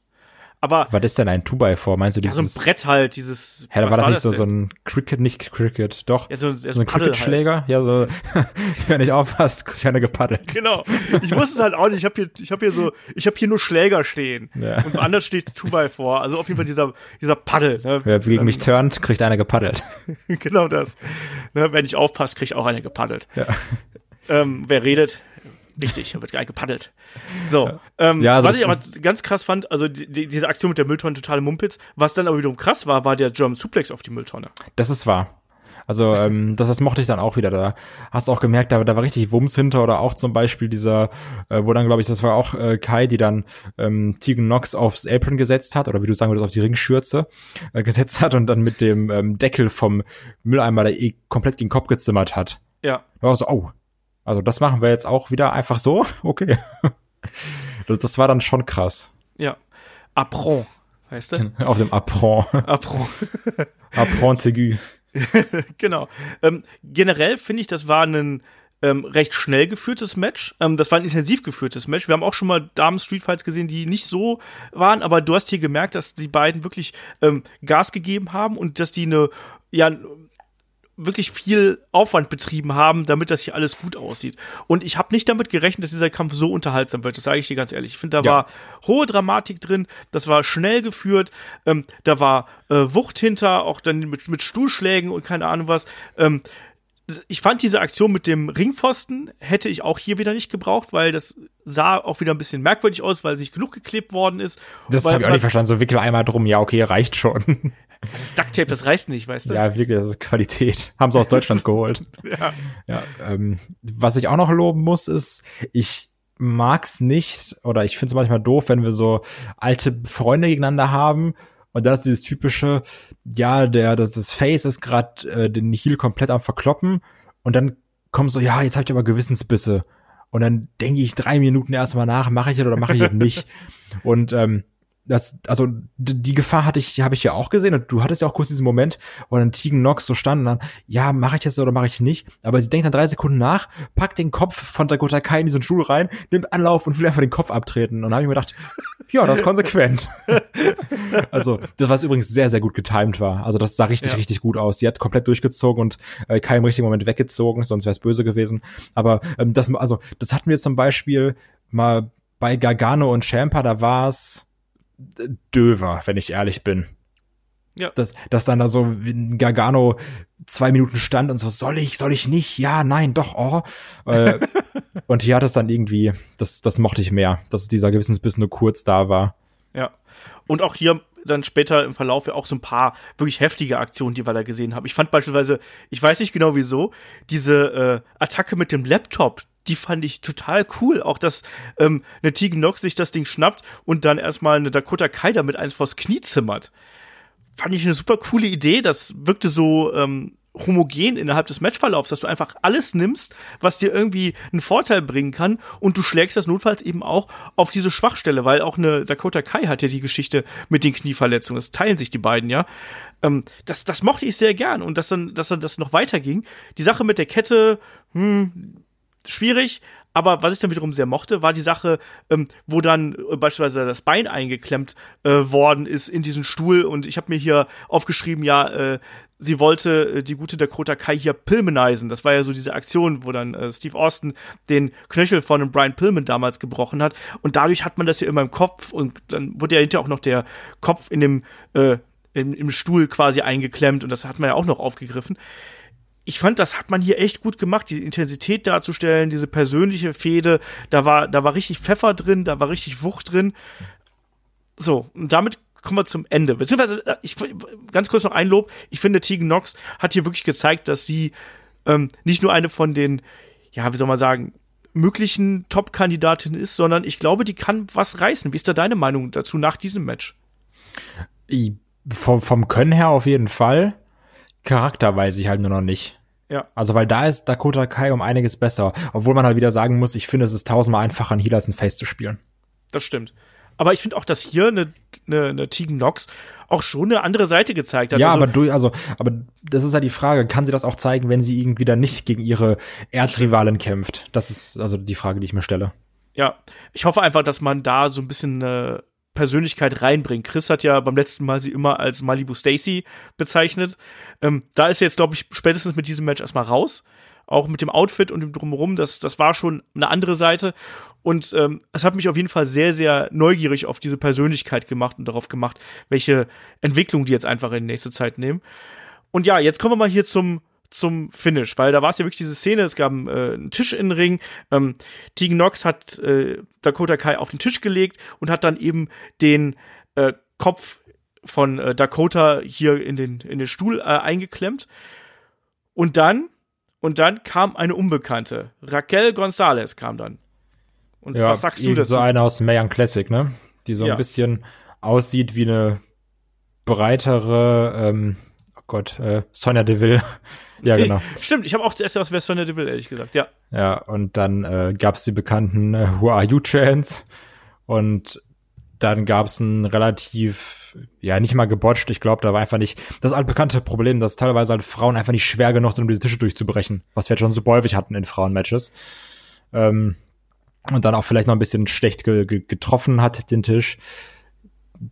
Aber Was ist denn ein 2x4? Meinst du ja, dieses? so ein Brett halt, dieses. Ja, da war doch nicht das so, denn? so ein Cricket, nicht Cricket, doch. Ja, so, ja, so so ein halt. Cricket-Schläger? Ja, so, wenn [LAUGHS] ich aufpasst, ich eine gepaddelt. Genau. Ich wusste es halt auch nicht. Ich habe hier, ich habe hier so, ich habe hier nur Schläger stehen. Ja. Und woanders steht 2x4. Also auf jeden Fall dieser, dieser Paddel. Ne? Wer gegen mich turnt, kriegt einer gepaddelt. [LAUGHS] genau das. Ne, wenn ich aufpasse, krieg ich auch eine gepaddelt. Ja. Ähm, wer redet, richtig, da wird gleich gepaddelt. So, ähm, Ja, also was ich aber ganz krass fand, also die, die, diese Aktion mit der Mülltonne totale Mumpitz, was dann aber wiederum krass war, war der German Suplex auf die Mülltonne. Das ist wahr. Also ähm, das, das mochte ich dann auch wieder. Da hast du auch gemerkt, da, da war richtig Wumms hinter oder auch zum Beispiel dieser, äh, wo dann glaube ich, das war auch äh, Kai, die dann ähm, Tegan Knox aufs Apron gesetzt hat oder wie du sagen würdest, auf die Ringschürze äh, [LAUGHS] gesetzt hat und dann mit dem ähm, Deckel vom Mülleimer da eh komplett gegen den Kopf gezimmert hat. Ja, Da war so, oh, also das machen wir jetzt auch wieder einfach so? [LAUGHS] Okay. Das, das war dann schon krass. ja. Apron, weißt du? [LAUGHS] Auf dem Apron. Apron. [LAUGHS] Apron aigu. genau. Ähm, generell finde ich, das war ein ähm, recht schnell geführtes Match. Ähm, das war ein intensiv geführtes Match. Wir haben auch schon mal Damen Street Fights gesehen, die nicht so waren, aber du hast hier gemerkt, dass die beiden wirklich ähm, Gas gegeben haben und dass die eine, ja, wirklich viel Aufwand betrieben haben, damit das hier alles gut aussieht. Und ich habe nicht damit gerechnet, dass dieser Kampf so unterhaltsam wird. Das sage ich dir ganz ehrlich. Ich finde, da Ja. war hohe Dramatik drin. Das war schnell geführt. Ähm, da war äh, Wucht hinter, auch dann mit, mit Stuhlschlägen und keine Ahnung was. Ähm, ich fand diese Aktion mit dem Ringpfosten hätte ich auch hier wieder nicht gebraucht, weil das sah auch wieder ein bisschen merkwürdig aus, weil nicht genug geklebt worden ist. Das habe ich auch nicht verstanden. So wickel einmal drum. Ja, okay, reicht schon. [LAUGHS] Das Ducktape, das reißt nicht, weißt du? Ja, wirklich, das ist Qualität. Haben sie aus Deutschland geholt. [LAUGHS] Ja. Ja, ähm, was ich auch noch loben muss, ist, ich mag's nicht oder ich finde es manchmal doof, wenn wir so alte Freunde gegeneinander haben und dann ist dieses typische, ja, der, das, das Face ist gerade äh, den Heal komplett am verkloppen und dann kommt so, ja, jetzt habt ihr aber Gewissensbisse und dann denke ich drei Minuten erstmal nach, mache ich es oder mache ich es [LAUGHS] nicht und ähm, das, also die Gefahr hatte ich, habe ich ja auch gesehen und du hattest ja auch kurz diesen Moment, wo dann Tegan Nox so stand und dann, ja, mache ich das oder mache ich nicht, aber sie denkt dann drei Sekunden nach, packt den Kopf von Dakota Kai in diesen Stuhl rein, nimmt Anlauf und will einfach den Kopf abtreten und dann habe ich mir gedacht, ja, das ist konsequent. [LAUGHS] also, das was übrigens sehr, sehr gut getimed war. Also das sah richtig, Ja. richtig gut aus. Die hat komplett durchgezogen und äh, Kai im richtigen Moment weggezogen, sonst wäre es böse gewesen. Aber ähm, das, also, das hatten wir zum Beispiel mal bei Gargano und Champa, da war es döver, wenn ich ehrlich bin. Ja. Dass, dass dann da so Gargano zwei Minuten stand und so, soll ich, soll ich nicht? Ja, nein, doch, oh. Äh, [LAUGHS] und hier hat es dann irgendwie, das, das mochte ich mehr, dass dieser Gewissensbiss nur kurz da war. Ja. Und auch hier dann später im Verlauf ja auch so ein paar wirklich heftige Aktionen, die wir da gesehen haben. Ich fand beispielsweise, ich weiß nicht genau wieso, diese äh, Attacke mit dem Laptop, die fand ich total cool. Auch dass ähm, eine Tegan Nox sich das Ding schnappt und dann erstmal eine Dakota Kai damit eins vors Knie zimmert. Fand ich eine super coole Idee. Das wirkte so ähm, homogen innerhalb des Matchverlaufs, dass du einfach alles nimmst, was dir irgendwie einen Vorteil bringen kann und du schlägst das notfalls eben auch auf diese Schwachstelle, weil auch eine Dakota Kai hat ja die Geschichte mit den Knieverletzungen. Das teilen sich die beiden ja. Ähm, das, das mochte ich sehr gern und dass dann, dass dann das noch weiterging. Die Sache mit der Kette, hm, schwierig. Aber was ich dann wiederum sehr mochte, war die Sache, ähm, wo dann äh, beispielsweise das Bein eingeklemmt äh, worden ist in diesen Stuhl. Und ich habe mir hier aufgeschrieben, ja, äh, sie wollte äh, die gute Dakota Kai hier pilmanisen. Das war ja so diese Aktion, wo dann äh, Steve Austin den Knöchel von einem Brian Pillman damals gebrochen hat. Und dadurch hat man das ja immer im Kopf. Und dann wurde ja hinterher auch noch der Kopf in dem äh, im, im Stuhl quasi eingeklemmt. Und das hat man ja auch noch aufgegriffen ich fand, das hat man hier echt gut gemacht, diese Intensität darzustellen, diese persönliche Fehde, da war, da war richtig Pfeffer drin, da war richtig Wucht drin. So, und damit kommen wir zum Ende. Beziehungsweise, äh, ich, ganz kurz noch ein Lob. Ich finde, Tegan Knox hat hier wirklich gezeigt, dass sie ähm, nicht nur eine von den, ja, wie soll man sagen, möglichen Top-Kandidatin ist, sondern ich glaube, die kann was reißen. Wie ist da deine Meinung dazu nach diesem Match? Vom, vom Können her auf jeden Fall. Charakter weiß ich halt nur noch nicht. Ja. Also, weil da ist Dakota Kai um einiges besser. Obwohl man halt wieder sagen muss, ich finde, es ist tausendmal einfacher, ein Heal als ein Face zu spielen. Das stimmt. Aber ich finde auch, dass hier eine, eine, eine Tegan Nox auch schon eine andere Seite gezeigt hat. Ja, also, aber du, also, aber das ist halt die Frage, kann sie das auch zeigen, wenn sie irgendwie dann nicht gegen ihre Erzrivalen kämpft? Das ist also die Frage, die ich mir stelle. Ja, ich hoffe einfach, dass man da so ein bisschen eine Persönlichkeit reinbringt. Chris hat ja beim letzten Mal sie immer als Malibu Stacy bezeichnet. Ähm, da ist jetzt, glaube ich, spätestens mit diesem Match erstmal raus. Auch mit dem Outfit und dem Drumherum, das, das war schon eine andere Seite. Und ähm, es hat mich auf jeden Fall sehr, sehr neugierig auf diese Persönlichkeit gemacht und darauf gemacht, welche Entwicklung die jetzt einfach in nächste Zeit nehmen. Und ja, jetzt kommen wir mal hier zum zum Finish, weil da war es ja wirklich diese Szene, es gab äh, einen Tisch in den Ring, ähm, Tegan Knox hat äh, Dakota Kai auf den Tisch gelegt und hat dann eben den äh, Kopf von äh, Dakota hier in den, in den Stuhl äh, eingeklemmt. Und dann, und dann kam eine Unbekannte. Raquel Gonzalez kam dann. Und Ja, was sagst du dazu? So eine aus Mayan Classic, ne? Die so Ja. ein bisschen aussieht wie eine breitere, ähm, Gott, äh, Sonja Deville. [LAUGHS] ja, genau. [LAUGHS] Stimmt, ich habe auch zuerst was wer Sonja Deville, ehrlich gesagt, ja. Ja, und dann äh, gab's die bekannten äh, Who Are You Chants und dann gab's ein relativ, ja, nicht mal gebotcht, ich glaube, da war einfach nicht, das altbekannte Problem, dass teilweise halt Frauen einfach nicht schwer genug sind, um diese Tische durchzubrechen, was wir jetzt schon so häufig hatten in Frauenmatches. Ähm, und dann auch vielleicht noch ein bisschen schlecht ge ge getroffen hat, den Tisch.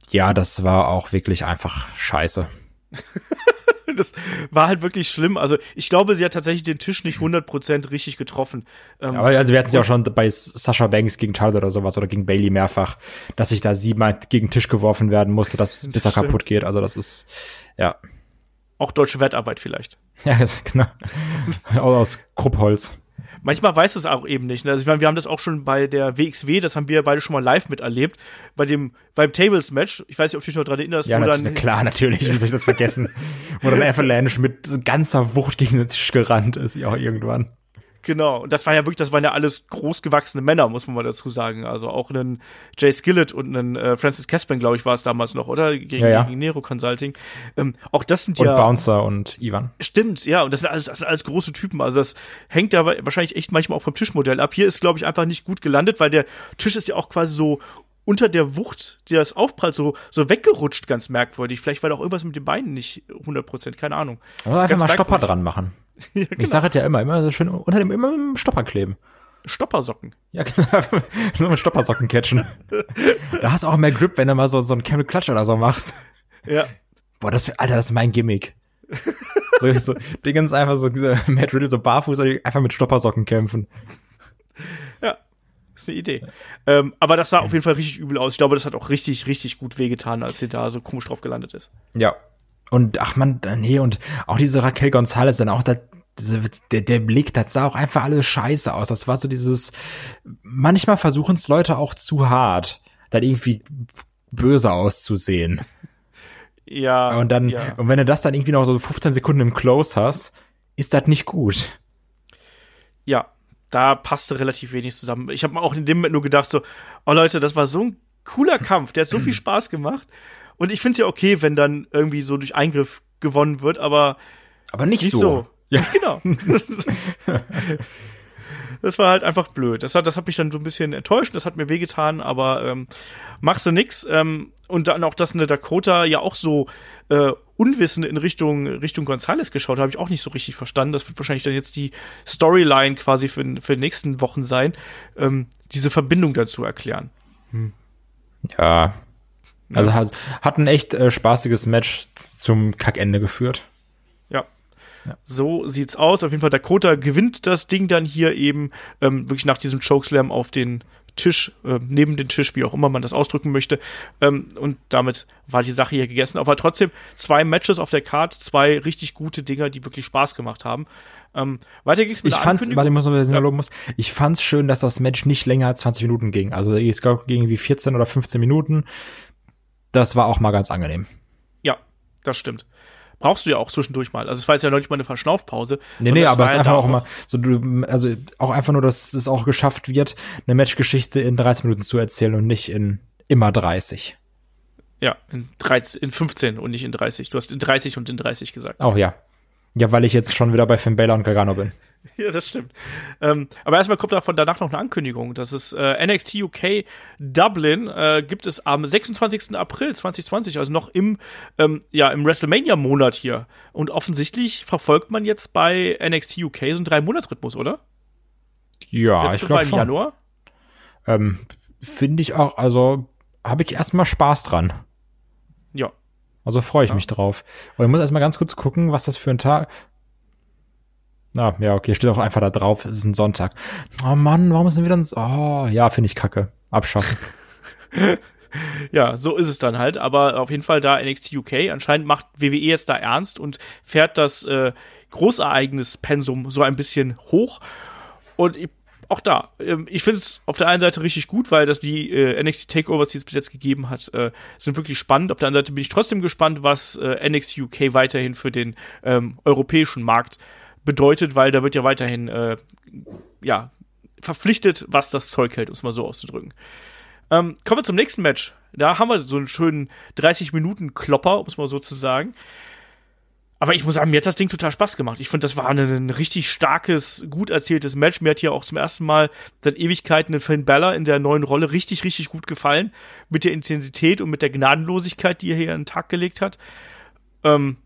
Ja, das war auch wirklich einfach scheiße. [LAUGHS] [LAUGHS] Das war halt wirklich schlimm. Also, ich glaube, sie hat tatsächlich den Tisch nicht 100% richtig getroffen. Ähm, Aber also wir hatten es ja auch schon bei Sasha Banks gegen Charlotte oder sowas oder gegen Bailey mehrfach, dass sich da siebenmal gegen den Tisch geworfen werden musste, dass bis er stimmt. kaputt geht. Also das ist ja auch deutsche Wertarbeit vielleicht. [LAUGHS] ja das genau [LAUGHS] aus Kruppholz. Manchmal weiß es auch eben nicht. ne? Also ich meine, wir haben das auch schon bei der WXW, das haben wir beide schon mal live miterlebt, bei dem beim Tables Match. Ich weiß nicht, ob du dich noch daran erinnerst, Ja, nat dann klar, natürlich. Wie soll ich das vergessen? [LAUGHS] Wo dann Avalanche mit ganzer Wucht gegen den Tisch gerannt ist, ja irgendwann. Genau, und das war ja wirklich, das waren ja alles großgewachsene Männer, muss man mal dazu sagen. Also auch einen Jay Skillett und einen äh, Francis Caspin, glaube ich, war es damals noch, oder? Gegen, Ja, ja. gegen Nero Consulting. Ähm, auch das sind Und ja. Bouncer und Ivan. Stimmt, ja, und das sind alles, das sind alles große Typen. Also das hängt ja wa- wahrscheinlich echt manchmal auch vom Tischmodell ab. Hier ist, glaube ich, einfach nicht gut gelandet, weil der Tisch ist ja auch quasi so unter der Wucht, die das aufprallt, so, so weggerutscht, ganz merkwürdig. Vielleicht war da auch irgendwas mit den Beinen nicht 100 Prozent, keine Ahnung. Also einfach Ganz mal Stopper merkwürdig. dran machen. [LAUGHS] Ja, genau. Ich sage es ja immer, immer so schön unter dem immer mit dem Stopper kleben. Stoppersocken. Ja, genau. [LAUGHS] so mit Stoppersocken catchen. da hast du auch mehr Grip, wenn du mal so, so einen Camel Clutch oder so machst. Ja. Boah, das, Alter, das ist mein Gimmick. so, so, Dingens einfach so, diese Matt Riddle so barfuß, einfach mit Stoppersocken kämpfen. Ja, ist eine Idee. Ähm, aber das sah auf jeden Fall richtig übel aus. Ich glaube, das hat auch richtig, richtig gut wehgetan, als sie da so komisch drauf gelandet ist. Ja. Und ach man, nee, und auch diese Raquel Gonzalez, dann auch da, der, der Blick, das sah auch einfach alles scheiße aus. Das war so dieses, manchmal versuchen es Leute auch zu hart, dann irgendwie böse auszusehen. [LAUGHS] Ja. Und dann, ja. und wenn du das dann irgendwie noch so 15 Sekunden im Close hast, ist das nicht gut. ja, da passte relativ wenig zusammen. Ich habe auch in dem Moment nur gedacht, so, oh Leute, das war so ein cooler Kampf, der hat so viel [CLEARS THROAT] Spaß gemacht. Und ich finde es ja okay, wenn dann irgendwie so durch Eingriff gewonnen wird, aber Aber nicht, nicht so. so. Ja. [LAUGHS] Genau. das war halt einfach blöd. Das hat, das hat mich dann so ein bisschen enttäuscht, das hat mir wehgetan, aber ähm, machst du nix. Ähm, und dann auch, dass eine Dakota ja auch so äh, unwissend in Richtung, Richtung Gonzales geschaut, habe ich auch nicht so richtig verstanden. Das wird wahrscheinlich dann jetzt die Storyline quasi für, für die nächsten Wochen sein, ähm, diese Verbindung dazu erklären. Ja. Also hat, hat ein echt äh, spaßiges Match zum Kackende geführt. Ja. So sieht's aus. Auf jeden Fall, Dakota gewinnt das Ding dann hier eben ähm, wirklich nach diesem Chokeslam auf den Tisch, äh, neben den Tisch, wie auch immer man das ausdrücken möchte. Ähm, und damit war die Sache hier gegessen. Aber trotzdem zwei Matches auf der Card, zwei richtig gute Dinger, die wirklich Spaß gemacht haben. Ähm, weiter ging's mit Ich der fand's, warte, ich muss noch ein bisschen Ja. loben muss. Ich fand's schön, dass das Match nicht länger als 20 Minuten ging. Also es gab irgendwie 14 oder 15 Minuten. Das war auch mal ganz angenehm. Ja, das stimmt. brauchst du ja auch zwischendurch mal. Also es war jetzt ja noch nicht mal eine Verschnaufpause. Nee, nee, aber es ist einfach auch immer so, du, also auch einfach nur, dass es auch geschafft wird, eine Matchgeschichte in 30 Minuten zu erzählen und nicht in immer 30. Ja, in, 13, in 15 und nicht in 30. Du hast in 30 und in 30 gesagt. Auch ja. Ja, weil ich jetzt schon wieder bei Finn Balor und Gargano bin. [LAUGHS] Ja, das stimmt. Ähm, aber erstmal kommt davon danach noch eine Ankündigung. Das ist äh, NXT UK Dublin äh, gibt es am 26. April 2020, also noch im ja im WrestleMania Monat hier. Und offensichtlich verfolgt man jetzt bei NXT UK so einen drei Monats Rhythmus, oder? Ja, ich glaube schon. Januar. Ähm, Finde ich auch. Also habe ich erstmal Spaß dran. Ja. Also freue ich ja. mich drauf. Aber ich muss erstmal ganz kurz gucken, was das für ein Tag. Na, ja, okay, steht auch einfach da drauf, es ist ein Sonntag. Oh Mann, warum ist denn wieder ein. Oh, ja, finde ich kacke. Abschaffen. [LAUGHS] ja, so ist es dann halt. Aber auf jeden Fall da NXT UK. Anscheinend macht WWE jetzt da ernst und fährt das äh, Großereignis-Pensum so ein bisschen hoch. Und ich auch da, ähm, ich finde es auf der einen Seite richtig gut, weil das die äh, NXT Takeovers, die es bis jetzt gegeben hat, äh, sind wirklich spannend. Auf der anderen Seite bin ich trotzdem gespannt, was äh, NXT UK weiterhin für den ähm, europäischen Markt bedeutet, weil da wird ja weiterhin äh, ja verpflichtet, was das Zeug hält, um es mal so auszudrücken. Ähm, kommen wir zum nächsten Match. Da haben wir so einen schönen 30 Minuten Klopper, um es mal so zu sagen. Aber ich muss sagen, mir hat das Ding total Spaß gemacht. Ich finde, das war ein, ein, richtig starkes, gut erzähltes Match. Mir hat hier auch zum ersten Mal seit Ewigkeiten den Finn Bella in der neuen Rolle richtig, richtig gut gefallen. Mit der Intensität und mit der Gnadenlosigkeit, die er hier an den Tag gelegt hat. Ähm,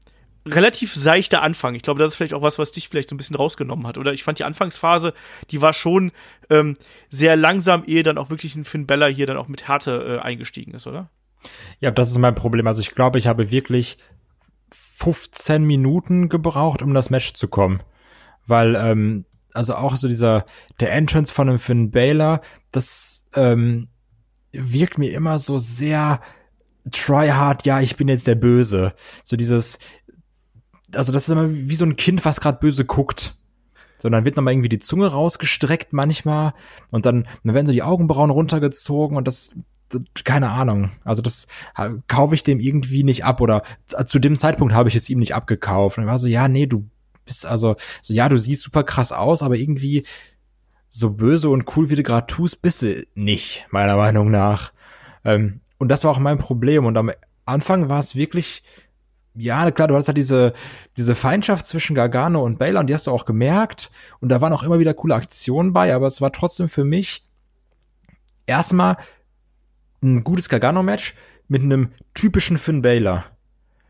relativ seichter Anfang. Ich glaube, das ist vielleicht auch was, was dich vielleicht so ein bisschen rausgenommen hat. Oder ich fand die Anfangsphase, die war schon ähm, sehr langsam, ehe dann auch wirklich ein Finn Bella hier dann auch mit Härte äh, eingestiegen ist, oder? Ja, das ist mein Problem. Also ich glaube, ich habe wirklich 15 Minuten gebraucht, um das Match zu kommen. Weil, ähm, also auch so dieser, der Entrance von dem Finn Baylor, das ähm, wirkt mir immer so sehr try hard, ja, ich bin jetzt der Böse. So dieses, also das ist immer wie so ein Kind, was gerade böse guckt. So, dann wird nochmal irgendwie die Zunge rausgestreckt manchmal und dann, dann werden so die Augenbrauen runtergezogen und das, keine Ahnung. Also das kaufe ich dem irgendwie nicht ab oder zu dem Zeitpunkt habe ich es ihm nicht abgekauft. Und er war so, ja, nee, du bist also, so ja, du siehst super krass aus, aber irgendwie so böse und cool, wie du gerade tust, bist du nicht, meiner Meinung nach. Ähm, und das war auch mein Problem. Und am Anfang war es wirklich, ja, klar, du hast halt diese, diese Feindschaft zwischen Gargano und Baylor und die hast du auch gemerkt. Und da waren auch immer wieder coole Aktionen bei, aber es war trotzdem für mich erstmal ein gutes Gargano-Match mit einem typischen Finn Baylor.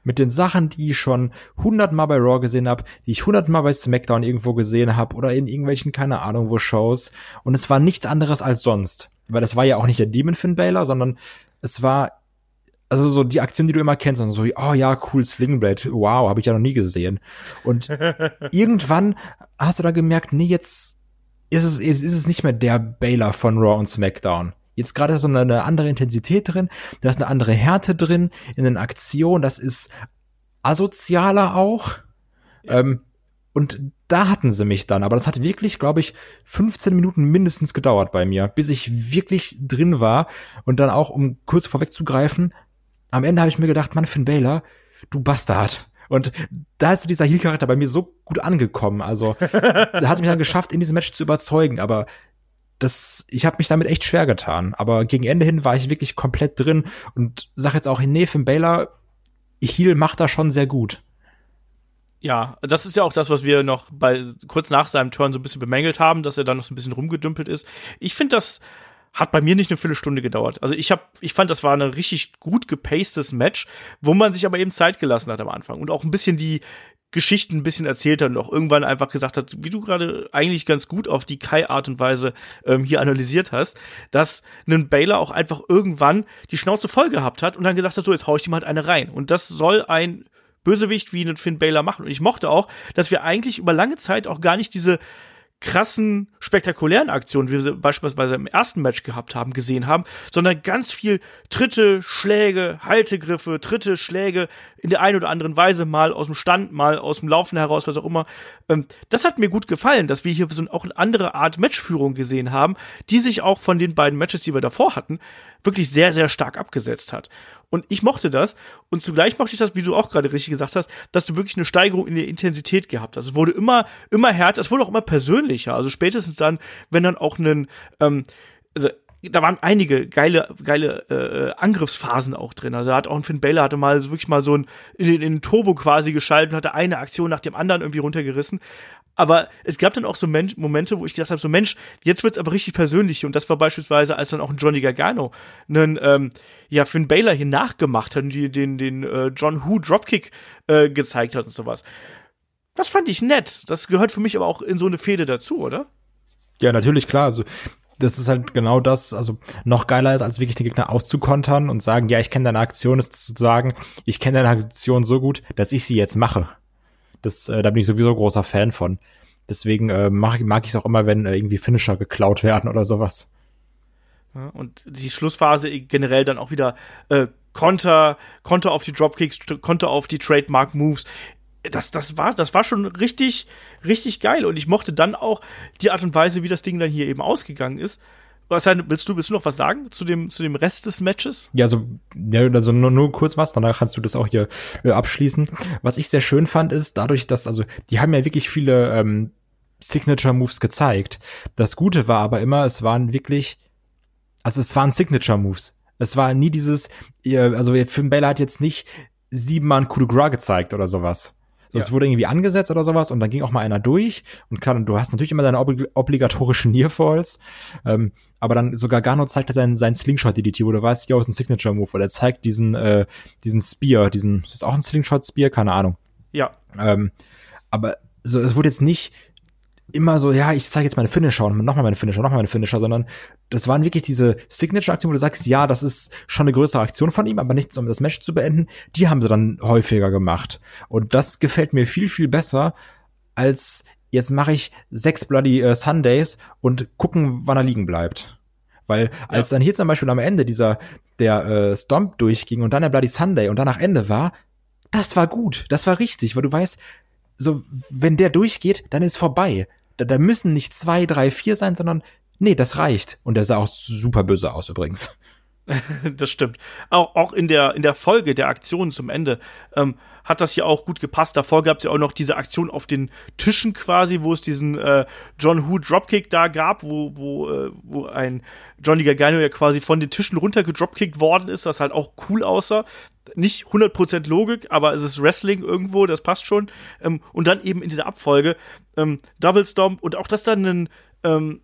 Mit den Sachen, die ich schon hundertmal bei Raw gesehen habe, die ich hundertmal bei SmackDown irgendwo gesehen habe oder in irgendwelchen, keine Ahnung wo Shows. Und es war nichts anderes als sonst. Weil das war ja auch nicht der Demon Finn Baylor, sondern es war also so die Aktion, die du immer kennst, also so, oh ja, cool Slingblade, wow, habe ich ja noch nie gesehen. Und [LAUGHS] irgendwann hast du da gemerkt, nee, jetzt ist es, ist es nicht mehr der Baylor von Raw und SmackDown. Jetzt gerade ist so eine andere Intensität drin, da ist eine andere Härte drin in den Aktionen, das ist asozialer auch. Ja. Ähm, und da hatten sie mich dann, aber das hat wirklich, glaube ich, 15 Minuten mindestens gedauert bei mir, bis ich wirklich drin war. Und dann auch, um kurz vorwegzugreifen, am Ende habe ich mir gedacht, Mann, Finn Baylor, du Bastard. Und da ist dieser Heel-Charakter bei mir so gut angekommen. Also, [LAUGHS] er hat mich dann geschafft, in diesem Match zu überzeugen. Aber das, ich habe mich damit echt schwer getan. Aber gegen Ende hin war ich wirklich komplett drin und sag jetzt auch, nee, Finn Baylor, Heel macht da schon sehr gut. Ja, das ist ja auch das, was wir noch bei kurz nach seinem Turn so ein bisschen bemängelt haben, dass er dann noch so ein bisschen rumgedümpelt ist. Ich finde, das hat bei mir nicht eine Viertelstunde gedauert. Also ich habe, ich fand, das war ein richtig gut gepacedes Match, wo man sich aber eben Zeit gelassen hat am Anfang und auch ein bisschen die Geschichten ein bisschen erzählt hat und auch irgendwann einfach gesagt hat, wie du gerade eigentlich ganz gut auf die Kai-Art und Weise ähm, hier analysiert hast, dass ein Baylor auch einfach irgendwann die Schnauze voll gehabt hat und dann gesagt hat, so, jetzt hau ich ihm halt eine rein. Und das soll ein Bösewicht wie einen Finn Baylor machen. Und ich mochte auch, dass wir eigentlich über lange Zeit auch gar nicht diese krassen, spektakulären Aktionen, wie wir sie beispielsweise im ersten Match gehabt haben, gesehen haben, sondern ganz viel Tritte, Schläge, Haltegriffe, Tritte, Schläge in der einen oder anderen Weise, mal aus dem Stand, mal aus dem Laufen heraus, was auch immer. Ähm, das hat mir gut gefallen, dass wir hier so auch eine andere Art Matchführung gesehen haben, die sich auch von den beiden Matches, die wir davor hatten, wirklich sehr, sehr stark abgesetzt hat. Und ich mochte das. Und zugleich mochte ich das, wie du auch gerade richtig gesagt hast, dass du wirklich eine Steigerung in der Intensität gehabt hast. Es wurde immer, immer härter, es wurde auch immer persönlicher. Also spätestens dann, wenn dann auch ein, ähm, also da waren einige geile, geile äh, Angriffsphasen auch drin. Also hat auch ein Finn Balor hatte mal wirklich mal so ein in, in den Turbo quasi geschaltet und hatte eine Aktion nach dem anderen irgendwie runtergerissen. Aber es gab dann auch so Men Momente, wo ich gesagt habe, so Mensch, jetzt wird's aber richtig persönlich. Und das war beispielsweise, als dann auch ein Johnny Gargano einen ähm, ja Finn Balor hier nachgemacht hat und die, den den äh, John Who Dropkick äh, gezeigt hat und sowas. Das fand ich nett. Das gehört für mich aber auch in so eine Fehde dazu, oder? Ja, natürlich, klar. Also das ist halt genau das, also noch geiler ist, als wirklich den Gegner auszukontern und sagen, ja, ich kenne deine Aktion, ist zu sagen, ich kenne deine Aktion so gut, dass ich sie jetzt mache. Das, äh, da bin ich sowieso großer Fan von. Deswegen äh, mag, mag ich es auch immer, wenn äh, irgendwie Finisher geklaut werden oder sowas. Ja, und die Schlussphase generell dann auch wieder äh, Konter, Konter auf die Dropkicks, Konter auf die Trademark Moves. Das, das war, das war schon richtig, richtig geil. Und ich mochte dann auch die Art und Weise, wie das Ding dann hier eben ausgegangen ist. Was willst du, willst du noch was sagen zu dem, zu dem Rest des Matches? Ja, so, ja, also nur, nur kurz was, danach kannst du das auch hier äh, abschließen. Was ich sehr schön fand, ist dadurch, dass, also, die haben ja wirklich viele ähm, Signature Moves gezeigt. Das Gute war aber immer, es waren wirklich, also es waren Signature Moves. Es war nie dieses, also Finn Balor hat jetzt nicht siebenmal ein Coup de Gras gezeigt oder sowas. So, ja. Es wurde irgendwie angesetzt oder sowas und dann ging auch mal einer durch und klar, du hast natürlich immer deine oblig obligatorischen [LAUGHS] Nearfalls, ähm, aber dann sogar Garno zeigt halt seinen, seinen Slingshot-DDT, wo du weißt, ja, ist ein Signature-Move, weil er zeigt diesen, äh, diesen Spear, diesen, ist das auch ein Slingshot-Spear? Keine Ahnung. Ja. Ähm, aber so, es wurde jetzt nicht immer so, ja, ich zeige jetzt meine Finisher und nochmal meine Finisher, nochmal meine Finisher, sondern das waren wirklich diese Signature-Aktionen, wo du sagst, ja, das ist schon eine größere Aktion von ihm, aber nichts, um das Match zu beenden. Die haben sie dann häufiger gemacht. Und das gefällt mir viel, viel besser, als jetzt mache ich sechs Bloody äh, Sundays und gucken, wann er liegen bleibt. Weil als ja. dann hier zum Beispiel am Ende dieser der äh, Stomp durchging und dann der Bloody Sunday und dann nach Ende war, das war gut, das war richtig, weil du weißt, so, wenn der durchgeht, dann ist vorbei. Da, da müssen nicht zwei, drei, vier sein, sondern nee, das reicht. Und der sah auch super böse aus übrigens. [LAUGHS] das stimmt. Auch, auch in der, in der Folge der Aktion zum Ende ähm, hat das hier auch gut gepasst. Davor gab es ja auch noch diese Aktion auf den Tischen quasi, wo es diesen äh, John Who Dropkick da gab, wo, wo, äh, wo ein Johnny Gargano ja quasi von den Tischen runter gedropkickt worden ist, das halt auch cool aussah. Nicht 100% Logik, aber es ist Wrestling irgendwo, das passt schon. Ähm, und dann eben in dieser Abfolge ähm, Double Stomp und auch das dann ein ähm,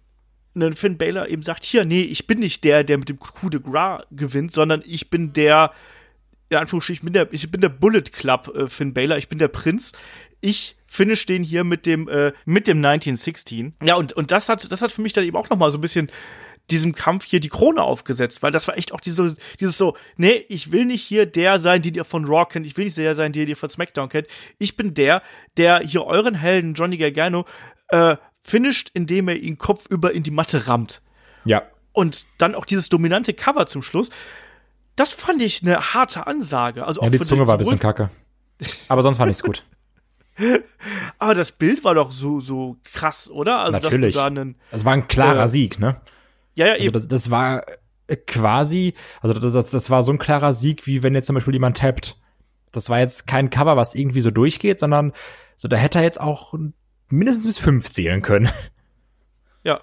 einen Finn Baylor eben sagt, hier, nee, ich bin nicht der, der mit dem Coup de Gras gewinnt, sondern ich bin der, in Anführungsstrichen, ich bin der, ich bin der Bullet Club äh, Finn Baylor, ich bin der Prinz. Ich finish den hier mit dem, äh, mit dem 1916. Ja, und, und das hat, das hat für mich dann eben auch noch mal so ein bisschen diesem Kampf hier die Krone aufgesetzt, weil das war echt auch diese, dieses so, nee, ich will nicht hier der sein, den ihr von Raw kennt, ich will nicht der sein, den ihr von SmackDown kennt. Ich bin der, der hier euren Helden Johnny Gargano äh, finisht, indem er ihn kopfüber in die Matte rammt. Ja. Und dann auch dieses dominante Cover zum Schluss. Das fand ich eine harte Ansage. Also auch ja, die Zunge war ein bisschen kacke. Aber sonst fand ich's gut. [LAUGHS] Aber das Bild war doch so, so krass, oder? Also, Natürlich. Dass du da einen, das war ein klarer äh, Sieg, ne? Ja, ja, also eben. Das, das war quasi, also das, das, das war so ein klarer Sieg, wie wenn jetzt zum Beispiel jemand tappt. Das war jetzt kein Cover, was irgendwie so durchgeht, sondern so, da hätte er jetzt auch mindestens bis fünf zählen können. Ja.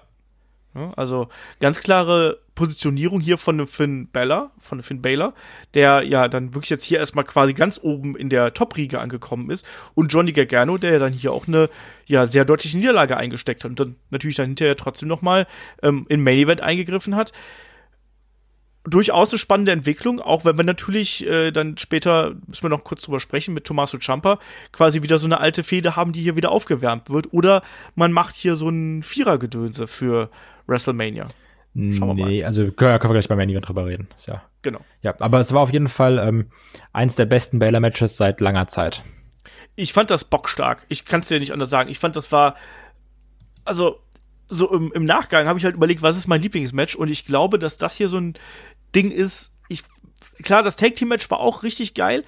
Also ganz klare Positionierung hier von Finn Bella, von Finn Baylor, der ja dann wirklich jetzt hier erstmal quasi ganz oben in der Top-Riege angekommen ist und Johnny Gargano, der ja dann hier auch eine ja sehr deutliche Niederlage eingesteckt hat und dann natürlich dann hinterher trotzdem nochmal ähm, in Main Event eingegriffen hat durchaus eine spannende Entwicklung, auch wenn wir natürlich äh, dann später, müssen wir noch kurz drüber sprechen, mit Tommaso Ciampa quasi wieder so eine alte Fehde haben, die hier wieder aufgewärmt wird. Oder man macht hier so ein Vierergedönse für WrestleMania. Schauen wir nee, mal. also können, können wir gleich beim Main Event drüber reden. Ja, genau. Ja, aber es war auf jeden Fall ähm, eins der besten Baylor-Matches seit langer Zeit. Ich fand das bockstark. Ich kann es dir nicht anders sagen. Ich fand, das war, also so im, im Nachgang habe ich halt überlegt, was ist mein Lieblingsmatch und ich glaube, dass das hier so ein Ding ist, ich, klar, das Tag Team Match war auch richtig geil,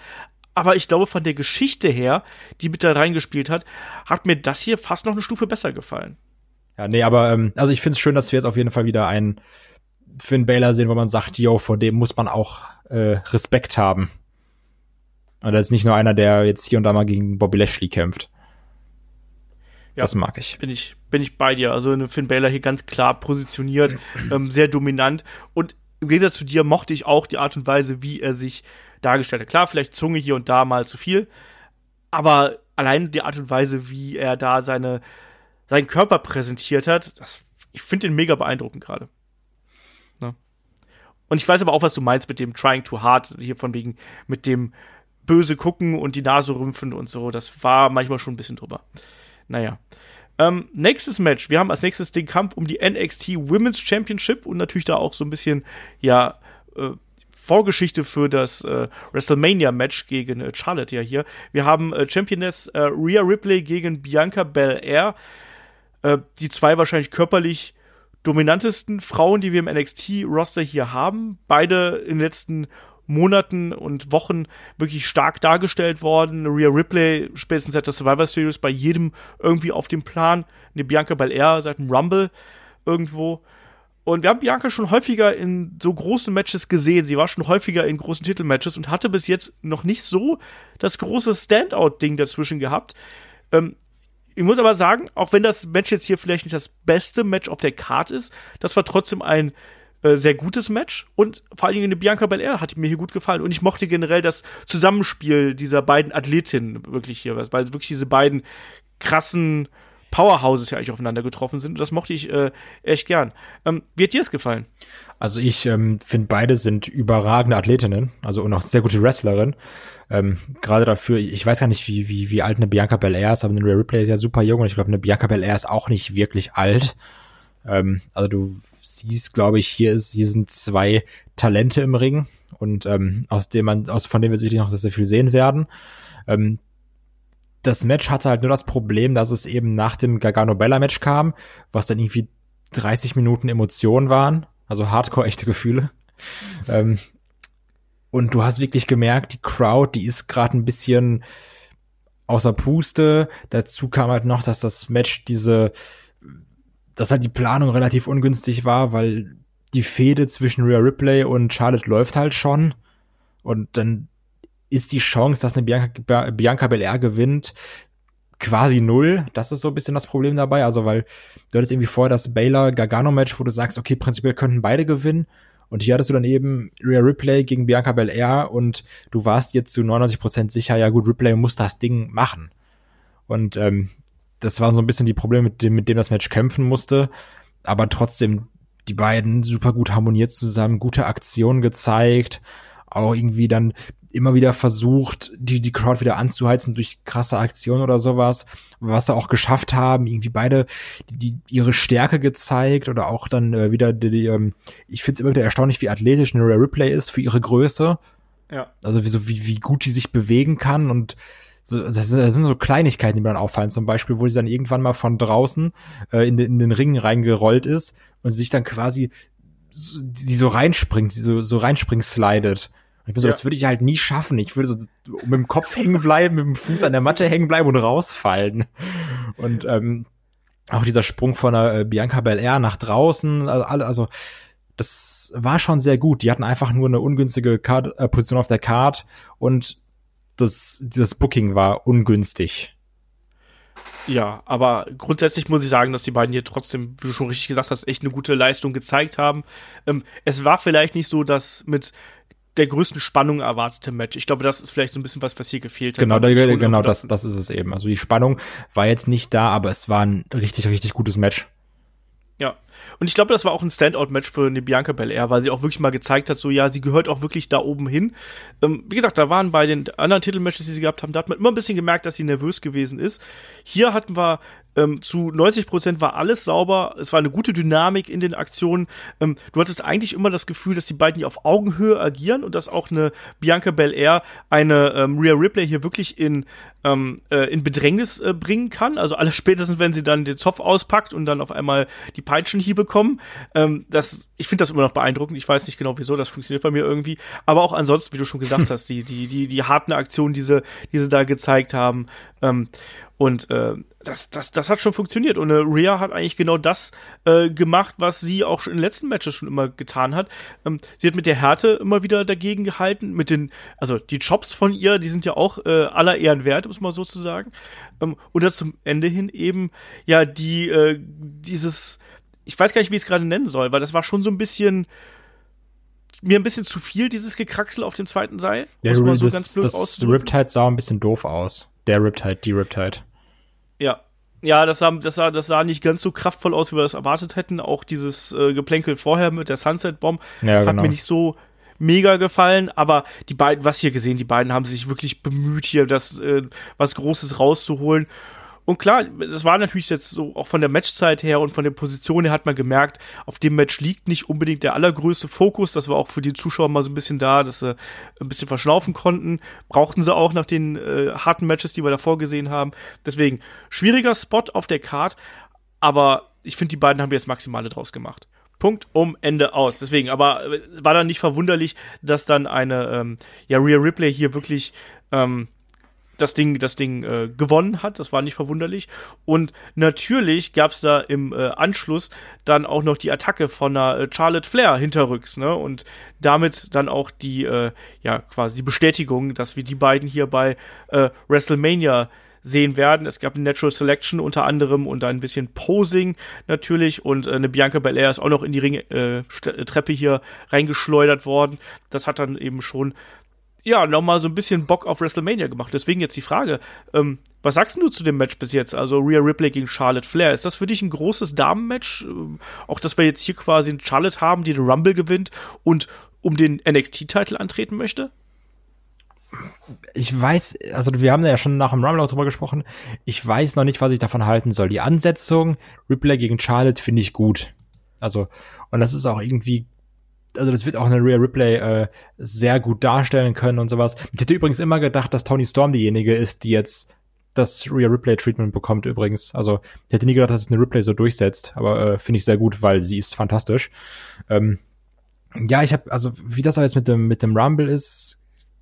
aber ich glaube, von der Geschichte her, die mit da reingespielt hat, hat mir das hier fast noch eine Stufe besser gefallen. Ja, nee, aber ähm, also ich finde es schön, dass wir jetzt auf jeden Fall wieder ein Finn Baylor sehen, wo man sagt, yo, vor dem muss man auch äh, Respekt haben. Und das ist nicht nur einer, der jetzt hier und da mal gegen Bobby Lashley kämpft. Ja, das mag ich. Bin ich, bin ich bei dir. Also Finn Baylor hier ganz klar positioniert, ähm, sehr dominant. Und im Gegensatz zu dir mochte ich auch die Art und Weise, wie er sich dargestellt hat. Klar, vielleicht Zunge hier und da mal zu viel, aber allein die Art und Weise, wie er da seine, seinen Körper präsentiert hat, das, ich finde den mega beeindruckend gerade. Ne? Und ich weiß aber auch, was du meinst mit dem Trying Too Hard, hier von wegen mit dem böse gucken und die Nase rümpfen und so. Das war manchmal schon ein bisschen drüber. Naja. Ähm, nächstes Match. Wir haben als nächstes den Kampf um die NXT Women's Championship und natürlich da auch so ein bisschen, ja, äh, Vorgeschichte für das äh, WrestleMania-Match gegen äh, Charlotte ja hier. Wir haben äh, Championess äh, Rhea Ripley gegen Bianca Belair. Äh, die zwei wahrscheinlich körperlich dominantesten Frauen, die wir im NXT-Roster hier haben. Beide in den letzten Monaten und Wochen wirklich stark dargestellt worden. Rhea Ripley spätestens seit der Survivor Series bei jedem irgendwie auf dem Plan. Eine Bianca Belair seit dem Rumble irgendwo. Und wir haben Bianca schon häufiger in so großen Matches gesehen. Sie war schon häufiger in großen Titelmatches und hatte bis jetzt noch nicht so das große Standout-Ding dazwischen gehabt. Ähm, ich muss aber sagen, auch wenn das Match jetzt hier vielleicht nicht das beste Match auf der Card ist, das war trotzdem ein äh, sehr gutes Match und vor allen Dingen eine Bianca Belair hat mir hier gut gefallen und ich mochte generell das Zusammenspiel dieser beiden Athletinnen wirklich hier, weil wirklich diese beiden krassen Powerhouses ja eigentlich aufeinander getroffen sind. Und das mochte ich äh, echt gern. Ähm, wie hat dir es gefallen? Also ich ähm, finde, beide sind überragende Athletinnen, also und auch sehr gute Wrestlerinnen. Ähm, Gerade dafür, ich weiß gar nicht, wie, wie, wie alt eine Bianca Belair ist, aber eine Rhea Ripley ist ja super jung und ich glaube, eine Bianca Belair ist auch nicht wirklich alt. Ähm, also du siehst, glaube ich, hier ist, hier sind zwei Talente im Ring und ähm, aus dem man, aus von denen wir sicherlich noch sehr, sehr viel sehen werden. Ähm, das Match hatte halt nur das Problem, dass es eben nach dem Gargano Bella Match kam, was dann irgendwie 30 Minuten Emotionen waren, also Hardcore echte Gefühle. ähm, und du hast wirklich gemerkt, die Crowd, die ist gerade ein bisschen außer Puste. Dazu kam halt noch, dass das Match diese dass halt die Planung relativ ungünstig war, weil die Fehde zwischen Rhea Ripley und Charlotte läuft halt schon. Und dann ist die Chance, dass eine Bianca, Bianca Belair gewinnt, quasi null. Das ist so ein bisschen das Problem dabei. Also, weil du hattest irgendwie vorher das Baylor-Gargano-Match, wo du sagst, okay, prinzipiell könnten beide gewinnen. Und hier hattest du dann eben Rhea Ripley gegen Bianca Belair und du warst jetzt zu 99% sicher, ja gut, Ripley muss das Ding machen. Und ähm, das waren so ein bisschen die Probleme, mit dem, mit dem das Match kämpfen musste. Aber trotzdem, die beiden super gut harmoniert zusammen, gute Aktionen gezeigt, auch irgendwie dann immer wieder versucht, die, die Crowd wieder anzuheizen durch krasse Aktionen oder sowas, was sie auch geschafft haben, irgendwie beide die, ihre Stärke gezeigt oder auch dann äh, wieder die, die ähm, ich finde es immer wieder erstaunlich, wie athletisch eine Rare Replay ist für ihre Größe. Ja. Also wie, so, wie, wie gut die sich bewegen kann und so, das sind so Kleinigkeiten, die mir dann auffallen. Zum Beispiel, wo sie dann irgendwann mal von draußen äh, in, den, in den Ring reingerollt ist und sich dann quasi so, die so reinspringt, die so, so reinspringt slidet. Und ich bin so, ja. das würde ich halt nie schaffen. Ich würde so mit dem Kopf hängen bleiben, mit dem Fuß an der Matte hängen bleiben und rausfallen. Und ähm, auch dieser Sprung von der äh, Bianca Belair nach draußen, also, also das war schon sehr gut. Die hatten einfach nur eine ungünstige Card, äh, Position auf der Card und das, das Booking war ungünstig. Ja, aber grundsätzlich muss ich sagen, dass die beiden hier trotzdem, wie du schon richtig gesagt hast, echt eine gute Leistung gezeigt haben. Ähm, es war vielleicht nicht so, dass mit der größten Spannung erwartete Match. Ich glaube, das ist vielleicht so ein bisschen was, was hier gefehlt hat. Genau, da, genau das, das ist es eben. Also die Spannung war jetzt nicht da, aber es war ein richtig, richtig gutes Match. Ja. Und ich glaube, das war auch ein Standout-Match für eine Bianca Belair, weil sie auch wirklich mal gezeigt hat, so ja, sie gehört auch wirklich da oben hin. Ähm, wie gesagt, da waren bei den anderen Titelmatches, die sie gehabt haben, da hat man immer ein bisschen gemerkt, dass sie nervös gewesen ist. Hier hatten wir ähm, zu 90 Prozent war alles sauber. Es war eine gute Dynamik in den Aktionen. Ähm, du hattest eigentlich immer das Gefühl, dass die beiden hier auf Augenhöhe agieren und dass auch eine Bianca Belair eine ähm, Rhea Ripley hier wirklich in ähm, äh, in Bedrängnis äh, bringen kann. Also alles [LAUGHS] spätestens, wenn sie dann den Zopf auspackt und dann auf einmal die Peitschenhiebe kommen. Ähm, das, ich finde das immer noch beeindruckend. Ich weiß nicht genau, wieso. Das funktioniert bei mir irgendwie. Aber auch ansonsten, wie du schon gesagt [LAUGHS] hast, die die die die harten Aktionen, diese diese da gezeigt haben. Ähm, Und äh, das, das, das hat schon funktioniert. Und äh, Rhea hat eigentlich genau das äh, gemacht, was sie auch schon in den letzten Matches schon immer getan hat. Ähm, sie hat mit der Härte immer wieder dagegen gehalten. Mit den, also die Chops von ihr, die sind ja auch äh, aller Ehren wert, muss man so zu sagen. Ähm, und das zum Ende hin eben, ja, die, äh, dieses, ich weiß gar nicht, wie ich es gerade nennen soll, weil das war schon so ein bisschen mir ein bisschen zu viel, dieses Gekraxel auf dem zweiten Seil. Ja, muss man so das, ganz blöd das Riptide sah ein bisschen doof aus. Der Riptide, die Riptide. Ja. Ja, das sah, das, sah, das sah nicht ganz so kraftvoll aus, wie wir das erwartet hätten. Auch dieses äh, Geplänkel vorher mit der Sunset Bomb ja, hat genau. mir nicht so mega gefallen, aber die beiden, was hier gesehen, die beiden haben sich wirklich bemüht, hier das äh, was Großes rauszuholen. Und klar, das war natürlich jetzt so auch von der Matchzeit her und von der Position her hat man gemerkt, auf dem Match liegt nicht unbedingt der allergrößte Fokus. Das war auch für die Zuschauer mal so ein bisschen da, dass sie ein bisschen verschnaufen konnten. Brauchten sie auch nach den äh, harten Matches, die wir davor gesehen haben. Deswegen schwieriger Spot auf der Card, aber ich finde, die beiden haben jetzt Maximale draus gemacht. Punkt um Ende aus. Deswegen, aber äh, war dann nicht verwunderlich, dass dann eine ähm, ja Rhea Ripley hier wirklich ähm, das Ding, das Ding äh, gewonnen hat. Das war nicht verwunderlich. Und natürlich gab es da im äh, Anschluss dann auch noch die Attacke von einer äh, Charlotte Flair hinterrücks, ne? Und damit dann auch die, äh, ja, quasi die Bestätigung, dass wir die beiden hier bei äh, WrestleMania sehen werden. Es gab eine Natural Selection unter anderem und ein bisschen Posing natürlich und äh, eine Bianca Belair ist auch noch in die Ring, äh, Treppe hier reingeschleudert worden. Das hat dann eben schon ja, nochmal so ein bisschen Bock auf WrestleMania gemacht. Deswegen jetzt die Frage, ähm, was sagst du zu dem Match bis jetzt? Also Rhea Ripley gegen Charlotte Flair. Ist das für dich ein großes Damenmatch? Ähm, auch, dass wir jetzt hier quasi einen Charlotte haben, die den Rumble gewinnt und um den NXT-Titel antreten möchte? Ich weiß, also wir haben ja schon nach dem Rumble auch drüber gesprochen. Ich weiß noch nicht, was ich davon halten soll. Die Ansetzung Ripley gegen Charlotte finde ich gut. Also, und das ist auch irgendwie also das wird auch eine Rhea Ripley äh, sehr gut darstellen können und sowas. Ich hätte übrigens immer gedacht, dass Tony Storm diejenige ist, die jetzt das Rhea Ripley Treatment bekommt übrigens. Also ich hätte nie gedacht, dass es eine Ripley so durchsetzt, aber äh, finde ich sehr gut, weil sie ist fantastisch. Ähm, ja, ich habe also wie das jetzt mit dem mit dem Rumble ist,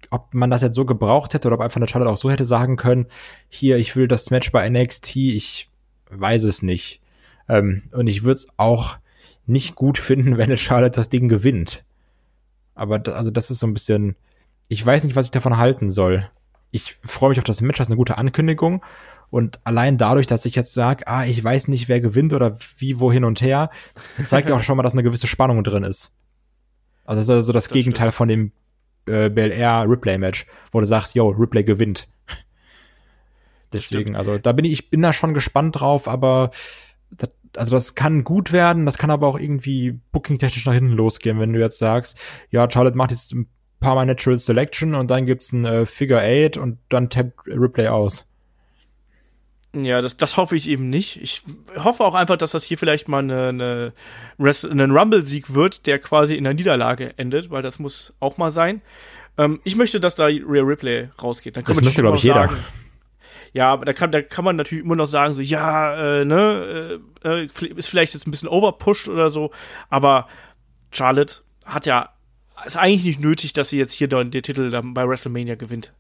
ob man das jetzt so gebraucht hätte oder ob einfach eine Charlotte auch so hätte sagen können, hier, ich will das Match bei NXT, ich weiß es nicht. Ähm, und ich würde es auch nicht gut finden, [LAUGHS] wenn eine Charlotte das Ding gewinnt. Aber da, also das ist so ein bisschen, ich weiß nicht, was ich davon halten soll. Ich freue mich auf das Match, das ist eine gute Ankündigung. Und allein dadurch, dass ich jetzt sage, ah, ich weiß nicht, wer gewinnt oder wie, wo hin und her, zeigt ja auch [LAUGHS] schon mal, dass eine gewisse Spannung drin ist. Also das ist also das, das Gegenteil stimmt. von dem äh, Bel Air Ripley Match, wo du sagst, yo, Ripley gewinnt. Deswegen, also da bin ich, ich bin da schon gespannt drauf, aber das, also das kann gut werden, das kann aber auch irgendwie booking-technisch nach hinten losgehen, wenn du jetzt sagst, ja, Charlotte macht jetzt ein paar Mal Natural Selection und dann gibt's ein äh, Figure Eight und dann tappt Replay aus. Ja, das, das hoffe ich eben nicht. Ich hoffe auch einfach, dass das hier vielleicht mal eine, eine einen Rumble-Sieg wird, der quasi in der Niederlage endet, weil das muss auch mal sein. Ähm, ich möchte, dass da Real Replay rausgeht. Dann das möchte, glaube ich, jeder. Sagen, ja, aber da kann, da kann man natürlich immer noch sagen, so, ja, äh, ne, äh, äh ist vielleicht jetzt ein bisschen overpushed oder so, aber Charlotte hat ja, ist eigentlich nicht nötig, dass sie jetzt hier den, den Titel bei WrestleMania gewinnt.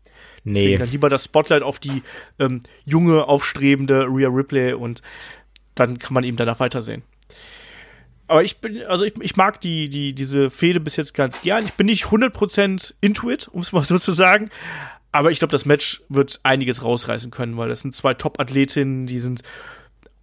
Nee. Deswegen dann lieber das Spotlight auf die ähm, junge, aufstrebende Rhea Ripley und dann kann man eben danach weitersehen. Aber ich bin, also ich, ich mag die, die, diese Fehde bis jetzt ganz gern. Ich bin nicht 100% into it, um es mal so zu sagen. Aber ich glaube, das Match wird einiges rausreißen können, weil das sind zwei Top-Athletinnen, die sind,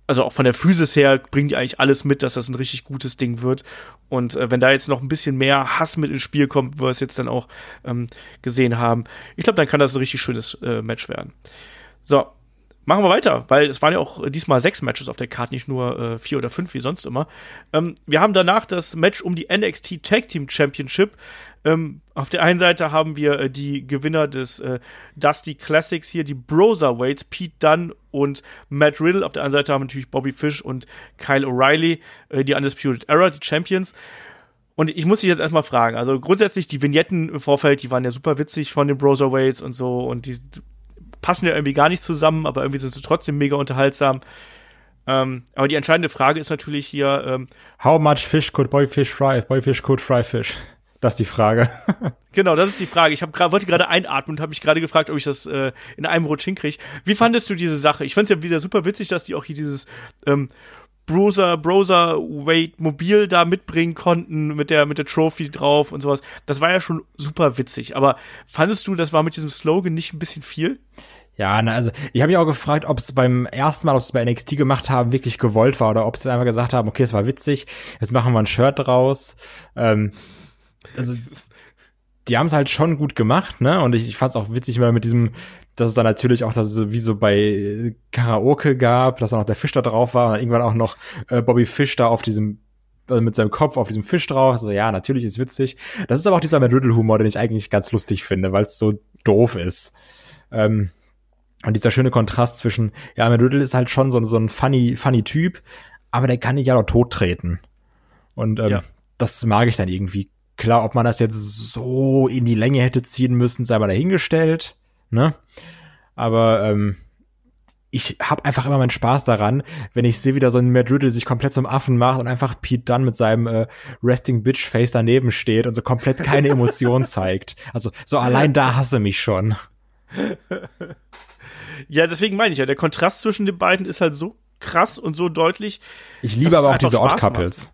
also auch von der Physis her, bringen die eigentlich alles mit, dass das ein richtig gutes Ding wird. Und äh, wenn da jetzt noch ein bisschen mehr Hass mit ins Spiel kommt, wie wir es jetzt dann auch ähm, gesehen haben, ich glaube, dann kann das ein richtig schönes äh, Match werden. So, Machen wir weiter, weil es waren ja auch diesmal sechs Matches auf der Karte, nicht nur äh, vier oder fünf wie sonst immer. Ähm, wir haben danach das Match um die NXT Tag Team Championship. Ähm, auf der einen Seite haben wir äh, die Gewinner des äh, Dusty Classics hier, die Broserweights, Pete Dunn und Matt Riddle. Auf der anderen Seite haben wir natürlich Bobby Fish und Kyle O'Reilly, äh, die Undisputed Era, die Champions. Und ich muss dich jetzt erstmal fragen, also grundsätzlich die Vignetten im Vorfeld, die waren ja super witzig von den Broserweights und so und die passen ja irgendwie gar nicht zusammen, aber irgendwie sind sie trotzdem mega unterhaltsam. Ähm, aber die entscheidende Frage ist natürlich hier, ähm, How much fish could boy fish fry? Boy fish could fry fish. Das ist die Frage. [LAUGHS] genau, das ist die Frage. Ich hab grad, wollte gerade einatmen und habe mich gerade gefragt, ob ich das äh, in einem Rutsch hinkriege. Wie fandest du diese Sache? Ich fand es ja wieder super witzig, dass die auch hier dieses ähm, Browser, Browser Wait Mobil da mitbringen konnten mit der mit der Trophy drauf und sowas. Das war ja schon super witzig. Aber fandest du, das war mit diesem Slogan nicht ein bisschen viel? Ja, na, also ich habe mich auch gefragt, ob es beim ersten Mal, ob es bei NXT gemacht haben, wirklich gewollt war oder ob sie einfach gesagt haben, okay, es war witzig, jetzt machen wir ein Shirt draus. Ähm, also die haben es halt schon gut gemacht, ne? Und ich, ich fand es auch witzig, mal mit diesem, dass es dann natürlich auch das wie so bei Karaoke gab, dass auch noch der Fisch da drauf war und dann irgendwann auch noch äh, Bobby Fish da auf diesem also mit seinem Kopf auf diesem Fisch drauf. Also ja, natürlich ist witzig. Das ist aber auch dieser Matt Riddle Humor, den ich eigentlich ganz lustig finde, weil es so doof ist. Ähm, und dieser schöne Kontrast zwischen, ja, Matt Riddle ist halt schon so, so ein funny, funny Typ, aber der kann nicht ja doch tot treten. Und ähm, ja. das mag ich dann irgendwie. Klar, ob man das jetzt so in die Länge hätte ziehen müssen, sei mal dahingestellt, ne? Aber ähm, ich habe einfach immer meinen Spaß daran, wenn ich sehe, wie da so ein Matt Riddle sich komplett zum Affen macht und einfach Pete Dunn mit seinem äh, Resting Bitch Face daneben steht und so komplett keine Emotion [LAUGHS] zeigt. Also so allein da hasse mich schon. Ja, deswegen meine ich ja, der Kontrast zwischen den beiden ist halt so krass und so deutlich. Ich liebe aber auch diese Odd Couples.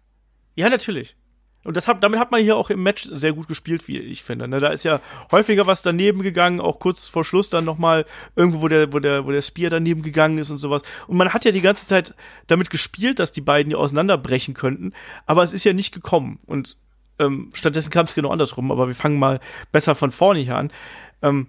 Ja, natürlich. Und das hat, damit hat man hier auch im Match sehr gut gespielt, wie ich finde. Ne? Da ist ja häufiger was daneben gegangen, auch kurz vor Schluss dann nochmal irgendwo, wo der, wo der, wo der Spear daneben gegangen ist und sowas. Und man hat ja die ganze Zeit damit gespielt, dass die beiden ja auseinanderbrechen könnten, aber es ist ja nicht gekommen. Und ähm, stattdessen kam es genau andersrum, aber wir fangen mal besser von vorne hier an. Ähm,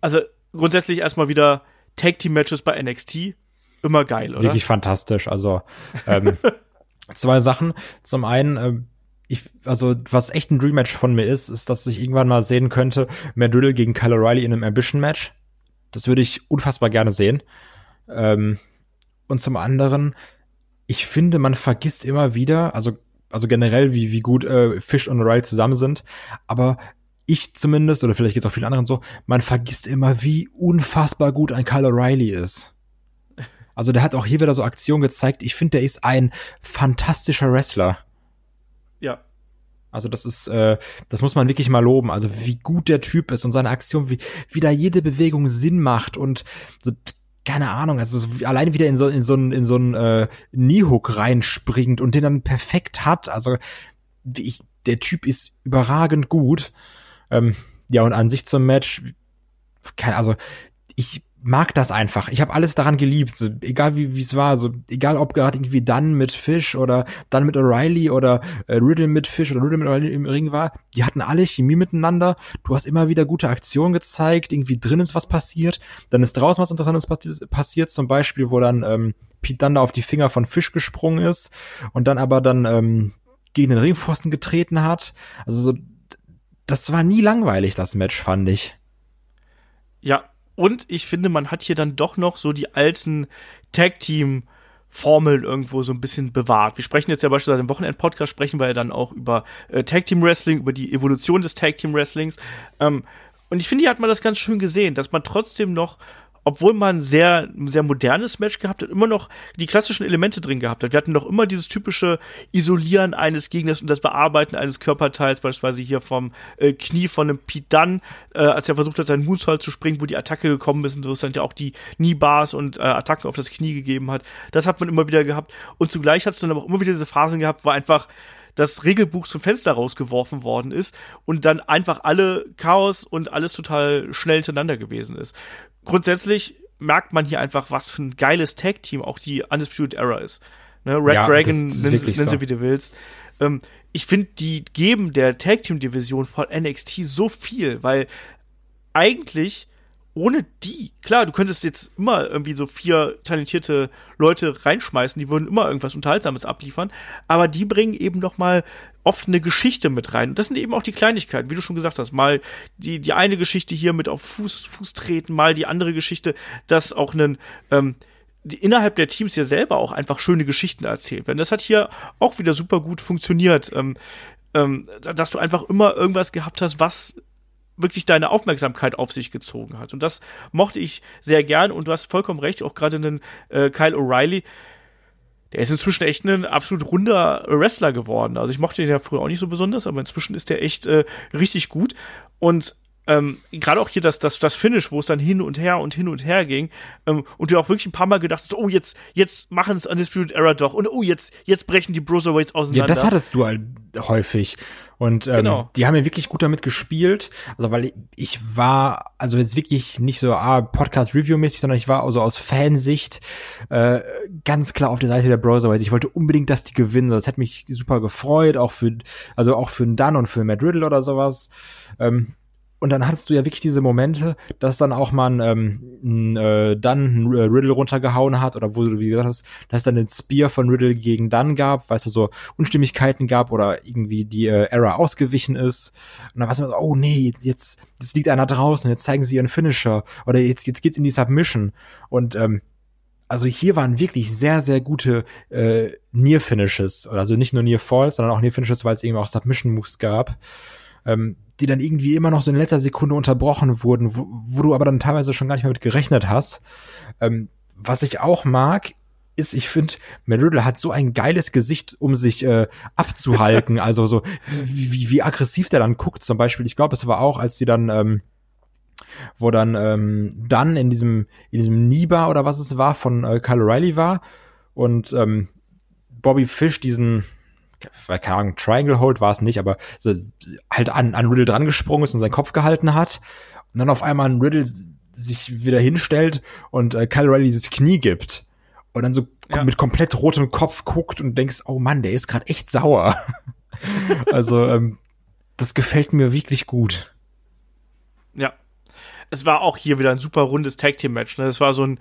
also grundsätzlich erstmal wieder Tag Team Matches bei NXT immer geil, oder? Wirklich fantastisch. Also ähm, [LAUGHS] zwei Sachen. Zum einen, äh, ich, also was echt ein Dream Match von mir ist, ist, dass ich irgendwann mal sehen könnte, Matt Riddle gegen Kyle O'Reilly in einem Ambition Match. Das würde ich unfassbar gerne sehen. Ähm, und zum anderen, ich finde, man vergisst immer wieder, also also generell, wie, wie gut äh, Fish und O'Reilly zusammen sind, aber ich zumindest, oder vielleicht geht es auch vielen anderen so, man vergisst immer, wie unfassbar gut ein Kyle O'Reilly ist. Also der hat auch hier wieder so Aktionen gezeigt. Ich finde, der ist ein fantastischer Wrestler. Ja. Also das ist, äh, das muss man wirklich mal loben. Also wie gut der Typ ist und seine Aktion, wie, wie da jede Bewegung Sinn macht und so, keine Ahnung, also so, alleine wieder in so in so einen in so einen äh, Knee-Hook reinspringt und den dann perfekt hat. Also wie ich, der Typ ist überragend gut. Ähm, ja, und an sich zum Match, kein, also ich mag das einfach. Ich habe alles daran geliebt, so, egal wie es war, so egal ob gerade irgendwie dann mit Fish oder dann mit O'Reilly oder äh, Riddle mit Fish oder Riddle mit O'Reilly im Ring war, die hatten alle Chemie miteinander. Du hast immer wieder gute Aktionen gezeigt, irgendwie drin ist was passiert, dann ist draußen was Interessantes passiert, zum Beispiel, wo dann ähm, Pete Dunne auf die Finger von Fish gesprungen ist und dann aber dann ähm, gegen den Ringpfosten getreten hat. Also so das war nie langweilig, das Match, fand ich. Ja, und ich finde, man hat hier dann doch noch so die alten Tag-Team- Formeln irgendwo so ein bisschen bewahrt. Wir sprechen jetzt ja beispielsweise im Wochenend-Podcast, sprechen wir ja dann auch über äh, Tag-Team-Wrestling, über die Evolution des Tag-Team-Wrestlings. Ähm, und ich finde, hier hat man das ganz schön gesehen, dass man trotzdem noch obwohl man sehr, sehr modernes Match gehabt hat, immer noch die klassischen Elemente drin gehabt hat. Wir hatten doch immer dieses typische Isolieren eines Gegners und das Bearbeiten eines Körperteils, beispielsweise hier vom äh, Knie von einem Pete Dunn, äh, als er versucht hat, seinen Moonsault zu springen, wo die Attacke gekommen ist und wo es dann ja auch die Kniebars und äh, Attacken auf das Knie gegeben hat. Das hat man immer wieder gehabt. Und zugleich hat es dann aber auch immer wieder diese Phasen gehabt, wo einfach das Regelbuch zum Fenster rausgeworfen worden ist und dann einfach alle Chaos und alles total schnell hintereinander gewesen ist grundsätzlich merkt man hier einfach, was für ein geiles Tag-Team auch die Undisputed Era ist. Ne, Red ja, Dragon, nenn, sie so. wie du willst. Ähm, ich finde, die geben der Tag-Team-Division von NXT so viel, weil eigentlich ohne die, klar, du könntest jetzt immer irgendwie so vier talentierte Leute reinschmeißen, die würden immer irgendwas Unterhaltsames abliefern, aber die bringen eben noch mal oft eine Geschichte mit rein. Und das sind eben auch die Kleinigkeiten, wie du schon gesagt hast. Mal die, die eine Geschichte hier mit auf Fuß, Fuß treten, mal die andere Geschichte, dass auch einen, ähm, die innerhalb der Teams ja selber auch einfach schöne Geschichten erzählt werden. Das hat hier auch wieder super gut funktioniert, ähm, ähm, dass du einfach immer irgendwas gehabt hast, was wirklich deine Aufmerksamkeit auf sich gezogen hat. Und das mochte ich sehr gern und du hast vollkommen recht, auch gerade den äh, Kyle O'Reilly. der ist inzwischen echt ein absolut runder Wrestler geworden. Also ich mochte ihn ja früher auch nicht so besonders, aber inzwischen ist der echt äh, richtig gut. Und ähm, gerade auch hier das, das, das Finish, wo es dann hin und her und hin und her ging, ähm, und du auch wirklich ein paar Mal gedacht hast, oh, jetzt, jetzt machen es Undisputed Era doch, und oh, jetzt, jetzt brechen die Bruiserweights auseinander. Ja, das hattest du halt häufig. Und ähm, genau. die haben ja wirklich gut damit gespielt. Also, weil ich, war, also jetzt wirklich nicht so ah, Podcast-Review-mäßig, sondern ich war also aus Fansicht äh, ganz klar auf der Seite der Browserweights. Ich wollte unbedingt, dass die gewinnen. Das hätte mich super gefreut, auch für, also auch für einen Dunn und für Matt Riddle oder sowas. Ähm, und dann hattest du ja wirklich diese Momente, dass dann auch mal ähm, äh, dann ein Riddle runtergehauen hat oder wo du wie gesagt hast, dass es dann den Spear von Riddle gegen Dunn gab, weil es da so Unstimmigkeiten gab oder irgendwie die äh, Error ausgewichen ist. Und dann war es so, oh nee, jetzt, jetzt liegt einer draußen, jetzt zeigen sie ihren Finisher oder jetzt, jetzt geht's in die Submission. Und ähm, also hier waren wirklich sehr, sehr gute äh, Near-Finishes. Also nicht nur Near-Falls, sondern auch Near-Finishes, weil es eben auch Submission-Moves gab. Ähm, die dann irgendwie immer noch so in letzter Sekunde unterbrochen wurden, wo, wo du aber dann teilweise schon gar nicht mehr mit gerechnet hast. Ähm, was ich auch mag, ist, ich finde, Matt Riddle hat so ein geiles Gesicht, um sich äh, abzuhalten. [LAUGHS] also so, wie, wie, wie aggressiv der dann guckt. Zum Beispiel, ich glaube, es war auch, als die dann, ähm, wo dann ähm, dann in diesem, in diesem Niba oder was es war, von äh, Kyle O'Reilly war und ähm, Bobby Fish diesen keine Ahnung, Triangle Hold war es nicht, aber so halt an, an Riddle dran gesprungen ist und seinen Kopf gehalten hat. Und dann auf einmal ein Riddle sich wieder hinstellt und äh, Kyle Riley dieses Knie gibt. Und dann so ja. mit komplett rotem Kopf guckt und denkst, oh Mann, der ist gerade echt sauer. [LAUGHS] also, ähm, das gefällt mir wirklich gut. Ja. Es war auch hier wieder ein super rundes Tag Team Match. Ne? Es war so ein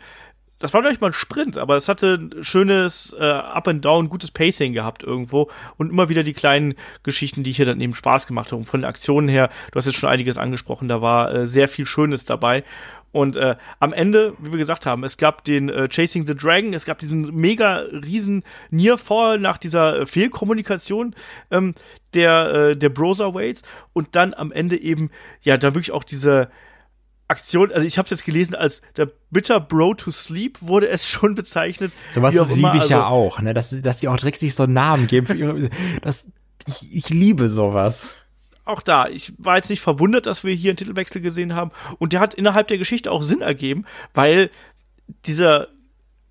das war gleich mal ein Sprint, aber es hatte ein schönes äh, Up and Down, gutes Pacing gehabt irgendwo und immer wieder die kleinen Geschichten, die hier dann eben Spaß gemacht haben. Von den Aktionen her, du hast jetzt schon einiges angesprochen, da war äh, sehr viel Schönes dabei. Und äh, am Ende, wie wir gesagt haben, es gab den äh, Chasing the Dragon, es gab diesen mega riesen Nearfall nach dieser äh, Fehlkommunikation ähm, der, äh, der Browserweights und dann am Ende eben, ja, da wirklich auch diese Aktion, also ich habe es jetzt gelesen als der Bitter Bro to Sleep wurde es schon bezeichnet. Sowas liebe ich also, ja auch, ne, dass, dass die auch direkt sich so einen Namen geben für ihre, das, ich, ich liebe sowas. Auch da, ich war jetzt nicht verwundert, dass wir hier einen Titelwechsel gesehen haben und der hat innerhalb der Geschichte auch Sinn ergeben, weil dieser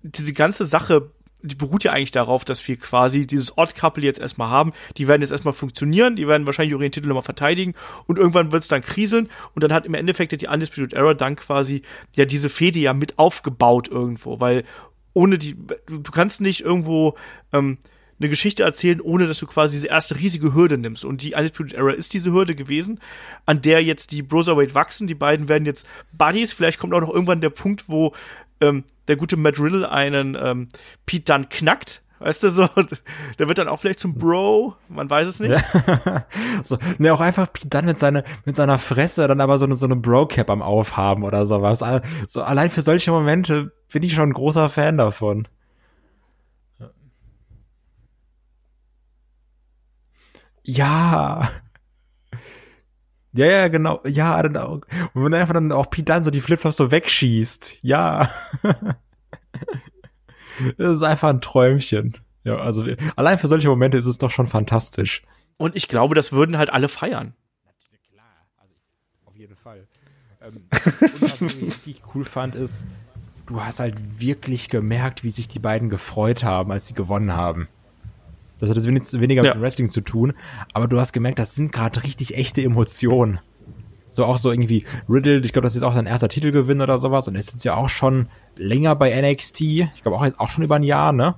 diese ganze Sache die beruht ja eigentlich darauf, dass wir quasi dieses Odd Couple jetzt erstmal haben. Die werden jetzt erstmal funktionieren, die werden wahrscheinlich auch ihren Titel nochmal verteidigen und irgendwann wird es dann kriseln und dann hat im Endeffekt die Undisputed Era dann quasi ja diese Fehde ja mit aufgebaut irgendwo, weil ohne die, du, du kannst nicht irgendwo ähm, eine Geschichte erzählen, ohne dass du quasi diese erste riesige Hürde nimmst. Und die Undisputed Era ist diese Hürde gewesen, an der jetzt die Brotherweight wachsen. Die beiden werden jetzt Buddies. Vielleicht kommt auch noch irgendwann der Punkt, wo ähm, der gute Matt Riddle einen ähm, Pete dann knackt. Weißt du, so, [LAUGHS] der wird dann auch vielleicht zum Bro, man weiß es nicht. Ja. [LAUGHS] so, ne, auch einfach Pete dann mit seiner, mit seiner Fresse dann aber so eine, so eine Bro-Cap am Aufhaben oder sowas. So, allein für solche Momente bin ich schon ein großer Fan davon. Ja. Ja, ja, genau. Ja, dann auch. Und wenn einfach dann auch Pete dann so die Flipflops so wegschießt. Ja. [LAUGHS] das ist einfach ein Träumchen. Ja, also allein für solche Momente ist es doch schon fantastisch. Und ich glaube, das würden halt alle feiern. Natürlich, klar. Also auf jeden Fall. Ähm, und was ich richtig cool fand, ist, du hast halt wirklich gemerkt, wie sich die beiden gefreut haben, als sie gewonnen haben. Das hat jetzt weniger ja. mit dem Wrestling zu tun, aber du hast gemerkt, das sind gerade richtig echte Emotionen. So auch so irgendwie Riddle, ich glaube, das ist jetzt auch sein erster Titelgewinn oder sowas und er ist jetzt ja auch schon länger bei NXT. Ich glaube auch, auch schon über ein Jahr, ne?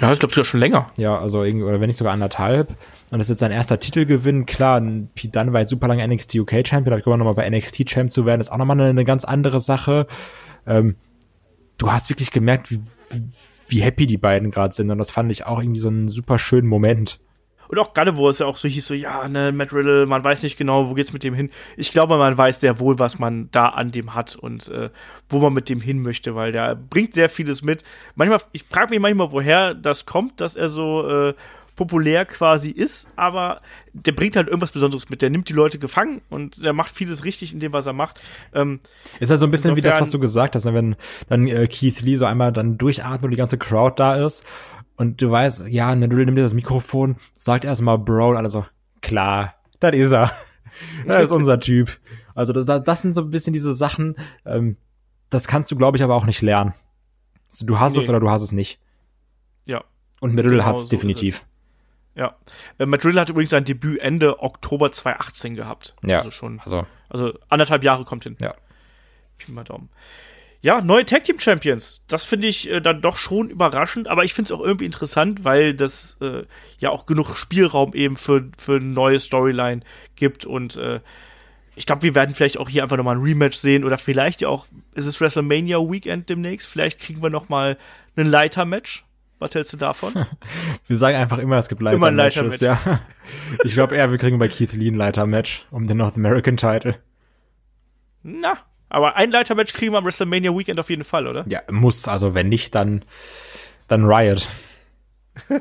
Ja, ich glaube sogar schon länger. Ja, also irgendwie, oder wenn nicht sogar anderthalb. Und das ist jetzt sein erster Titelgewinn. Klar, Pete Dunne war jetzt super lange NXT UK Champion, ich glaube nochmal bei NXT Champ zu werden, ist auch nochmal eine, eine ganz andere Sache. Ähm, du hast wirklich gemerkt, wie, wie happy die beiden gerade sind. Und das fand ich auch irgendwie so einen super schönen Moment. Und auch gerade, wo es ja auch so hieß, so, ja, ne, Matt Riddle, man weiß nicht genau, wo geht's mit dem hin. Ich glaube, man weiß sehr wohl, was man da an dem hat und äh, wo man mit dem hin möchte, weil der bringt sehr vieles mit. Manchmal, ich frage mich manchmal, woher das kommt, dass er so äh, populär quasi ist, aber der bringt halt irgendwas Besonderes mit. Der nimmt die Leute gefangen und der macht vieles richtig in dem, was er macht. Ähm, ist halt so ein bisschen wie das, was du gesagt hast, ne? wenn dann äh, Keith Lee so einmal dann durchatmet und die ganze Crowd da ist und du weißt, ja, ne, du nimmst das Mikrofon, sagt erstmal Bro und alle so, klar, das ist er. [LAUGHS] das ist unser Typ. Also das, das sind so ein bisschen diese Sachen, ähm, das kannst du, glaube ich, aber auch nicht lernen. Du hast nee. es oder du hast es nicht. Ja. Und Riddle genau hat es so definitiv. Ja. Äh, Matt Riddle hat übrigens sein Debüt Ende Oktober 2018 gehabt. Ja. Also schon. Also, also anderthalb Jahre kommt hin. Ja. Pi mal Daumen. Ja, neue Tag Team Champions. Das finde ich äh, dann doch schon überraschend, aber ich finde es auch irgendwie interessant, weil das äh, ja auch genug Spielraum eben für, für eine neue Storyline gibt und äh, ich glaube, wir werden vielleicht auch hier einfach nochmal ein Rematch sehen oder vielleicht ja auch, ist es WrestleMania Weekend demnächst, vielleicht kriegen wir nochmal ein Leiter-Match. Was hältst du davon? [LAUGHS] Wir sagen einfach immer, es gibt Leiter-Matches, Leiter ja. Ich glaube eher, wir kriegen bei Keith Lee ein Leiter-Match um den North American Title. Na, aber ein Leiter-Match kriegen wir am WrestleMania Weekend auf jeden Fall, oder? Ja, muss. Also wenn nicht, dann, dann Riot. [LAUGHS]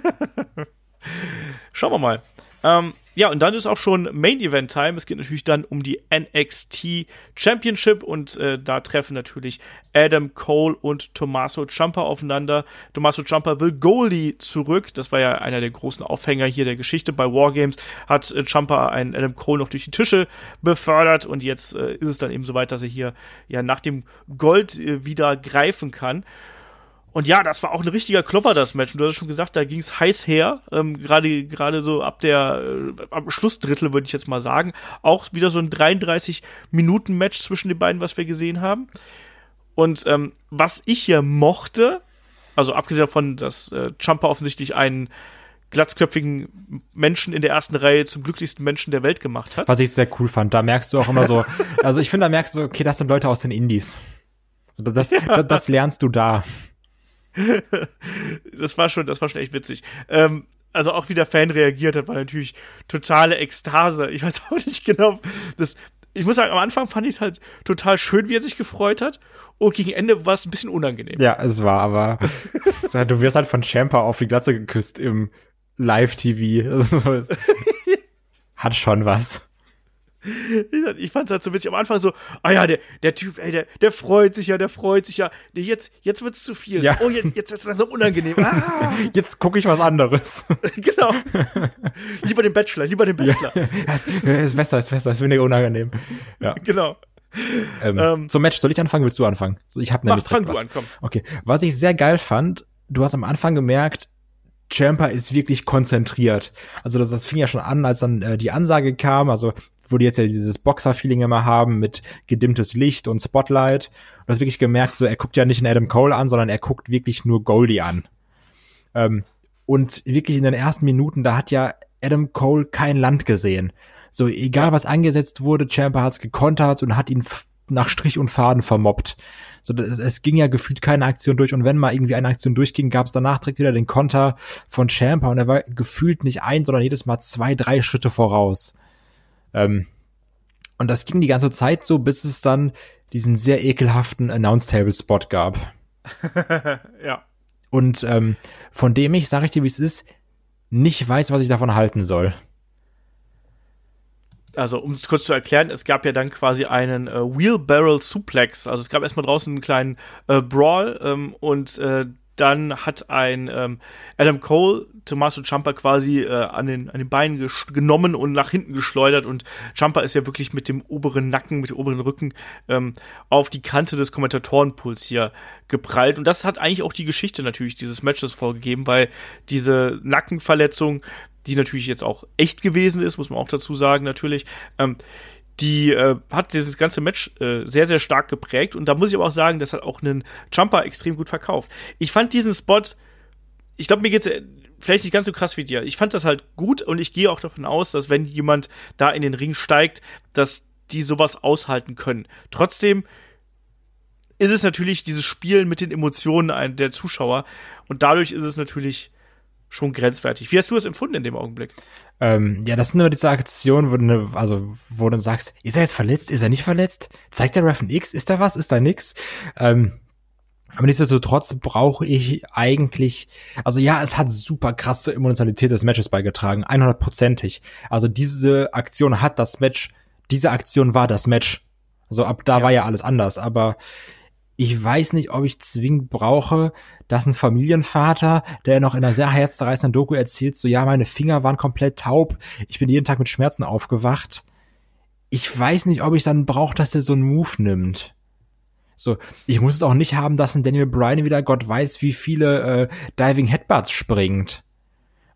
Schauen wir mal. Ähm, ja, und dann ist auch schon Main Event Time. Es geht natürlich dann um die NXT Championship und äh, da treffen natürlich Adam Cole und Tommaso Ciampa aufeinander. Tommaso Ciampa will Goldie zurück. Das war ja einer der großen Aufhänger hier der Geschichte bei Wargames. Hat äh, Ciampa einen Adam Cole noch durch die Tische befördert und jetzt äh, ist es dann eben soweit, dass er hier ja nach dem Gold äh, wieder greifen kann. Und ja, das war auch ein richtiger Klopper, das Match. Und du hast schon gesagt, da ging es heiß her. Ähm, Gerade gerade so ab der äh, am Schlussdrittel, würde ich jetzt mal sagen. Auch wieder so ein 33-Minuten-Match zwischen den beiden, was wir gesehen haben. Und ähm, was ich hier mochte, also abgesehen davon, dass äh, Champa offensichtlich einen glatzköpfigen Menschen in der ersten Reihe zum glücklichsten Menschen der Welt gemacht hat. Was ich sehr cool fand, da merkst du auch immer so, also ich finde, da merkst du, okay, das sind Leute aus den Indies. Das, [LAUGHS] ja. das lernst du da. [LAUGHS] das war schon, das war schon echt witzig. Ähm, also auch wie der Fan reagiert hat, war natürlich totale Ekstase. Ich weiß auch nicht genau, das, ich muss sagen, am Anfang fand ich es halt total schön, wie er sich gefreut hat. Und gegen Ende war es ein bisschen unangenehm. Ja, es war aber, du wirst halt von Champa auf die Glatze geküsst im Live-TV. [LAUGHS] hat schon was ich fand es halt so witzig am Anfang so, ah ja, der, der Typ, ey, der, der freut sich ja, der freut sich ja. Nee, jetzt, jetzt wird's zu viel. Ja. Oh, jetzt, jetzt wird's langsam unangenehm. Ah. [LAUGHS] Jetzt gucke ich was anderes. [LAUGHS] genau. Lieber den Bachelor, lieber den Bachelor. [LAUGHS] Ja, ist, ist besser, ist besser, ist weniger unangenehm. Ja. Genau. Ähm, ähm, zum Match, soll ich anfangen? Willst du anfangen? Ich habe nämlich mach, fang was. du an, komm. Okay. Was ich sehr geil fand, du hast am Anfang gemerkt, Champa ist wirklich konzentriert. Also das, das fing ja schon an, als dann äh, die Ansage kam, also wo jetzt ja dieses Boxer-Feeling immer haben mit gedimmtes Licht und Spotlight. Du hast wirklich gemerkt, so er guckt ja nicht in Adam Cole an, sondern er guckt wirklich nur Goldie an. Ähm, und wirklich in den ersten Minuten, da hat ja Adam Cole kein Land gesehen. So, egal was angesetzt wurde, Champa hat's gekontert und hat ihn nach Strich und Faden vermobbt. So, das, es ging ja gefühlt keine Aktion durch und wenn mal irgendwie eine Aktion durchging, gab es danach direkt wieder den Konter von Champa und er war gefühlt nicht ein, sondern jedes Mal zwei, drei Schritte voraus. Ähm, und das ging die ganze Zeit so, bis es dann diesen sehr ekelhaften Announce-Table-Spot gab. [LAUGHS] ja. Und ähm, von dem ich, sage ich dir, wie es ist, nicht weiß, was ich davon halten soll. Also, um es kurz zu erklären, es gab ja dann quasi einen äh, Wheelbarrel Suplex. Also es gab erstmal draußen einen kleinen äh, Brawl ähm, und äh, dann hat ein ähm, Adam Cole Tommaso Ciampa quasi äh, an, den, an den Beinen genommen und nach hinten geschleudert und Ciampa ist ja wirklich mit dem oberen Nacken, mit dem oberen Rücken ähm, auf die Kante des Kommentatorenpuls hier geprallt und das hat eigentlich auch die Geschichte natürlich dieses Matches vorgegeben, weil diese Nackenverletzung, die natürlich jetzt auch echt gewesen ist, muss man auch dazu sagen natürlich, ähm, die äh, hat dieses ganze Match äh, sehr, sehr stark geprägt. Und da muss ich aber auch sagen, das hat auch einen Jumper extrem gut verkauft. Ich fand diesen Spot, ich glaube, mir geht's äh, vielleicht nicht ganz so krass wie dir. Ich fand das halt gut und ich gehe auch davon aus, dass wenn jemand da in den Ring steigt, dass die sowas aushalten können. Trotzdem ist es natürlich dieses Spielen mit den Emotionen der Zuschauer und dadurch ist es natürlich schon grenzwertig. Wie hast du es empfunden in dem Augenblick? Ähm, ja, das sind immer diese Aktionen, wo du, ne, also, wo du sagst, ist er jetzt verletzt, ist er nicht verletzt? Zeigt der Ref ein X? Ist da was? Ist da nix? Ähm, Aber nichtsdestotrotz brauche ich eigentlich, also ja, es hat super krasse Emotionalität des Matches beigetragen, 100%ig. Also diese Aktion hat das Match, diese Aktion war das Match. Also ab da Ja. war ja alles anders, aber ich weiß nicht, ob ich zwingend brauche, dass ein Familienvater, der noch in einer sehr herzzerreißenden Doku erzählt, so ja, meine Finger waren komplett taub, ich bin jeden Tag mit Schmerzen aufgewacht. Ich weiß nicht, ob ich dann brauche, dass der so einen Move nimmt. So, ich muss es auch nicht haben, dass ein Daniel Bryan wieder Gott weiß, wie viele äh, Diving Headbutts springt.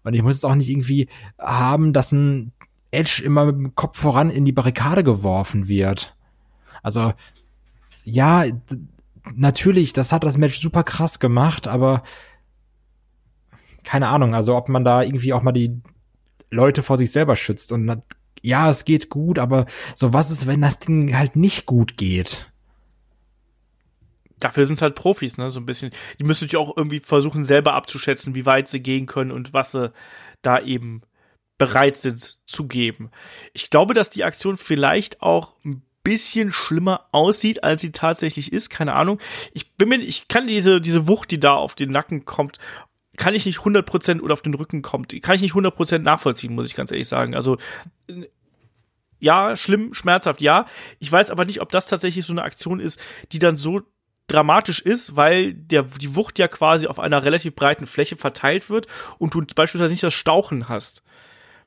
Und ich muss es auch nicht irgendwie haben, dass ein Edge immer mit dem Kopf voran in die Barrikade geworfen wird. Also, ja, natürlich, das hat das Match super krass gemacht, aber keine Ahnung, also ob man da irgendwie auch mal die Leute vor sich selber schützt und ja, es geht gut, aber so was ist, wenn das Ding halt nicht gut geht? Dafür sind es halt Profis, ne, so ein bisschen. Die müssen natürlich auch irgendwie versuchen, selber abzuschätzen, wie weit sie gehen können und was sie da eben bereit sind zu geben. Ich glaube, dass die Aktion vielleicht auch ein bisschen schlimmer aussieht, als sie tatsächlich ist. Keine Ahnung. Ich bin mir, ich kann diese, diese Wucht, die da auf den Nacken kommt, kann ich nicht 100% oder auf den Rücken kommt, kann ich nicht 100% nachvollziehen, muss ich ganz ehrlich sagen. Also, ja, schlimm, schmerzhaft, ja. Ich weiß aber nicht, ob das tatsächlich so eine Aktion ist, die dann so dramatisch ist, weil der, die Wucht ja quasi auf einer relativ breiten Fläche verteilt wird und du beispielsweise nicht das Stauchen hast.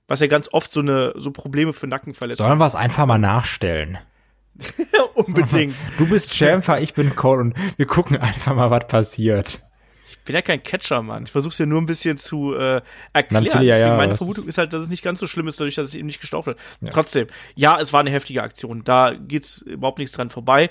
Was ja ganz oft so eine, so Probleme für Nackenverletzungen Sollen wir es einfach mal nachstellen? [LAUGHS] unbedingt. [LAUGHS] Du bist Champer, ich bin Cole und wir gucken einfach mal, was passiert. Ich bin ja kein Catcher, Mann. Ich versuche es ja nur ein bisschen zu äh, erklären. Natürlich, ja, ja, meine Vermutung ist- halt, dass es nicht ganz so schlimm ist, dadurch, dass es eben nicht gestaucht wird. Trotzdem, ja, es war eine heftige Aktion. Da geht's überhaupt nichts dran vorbei.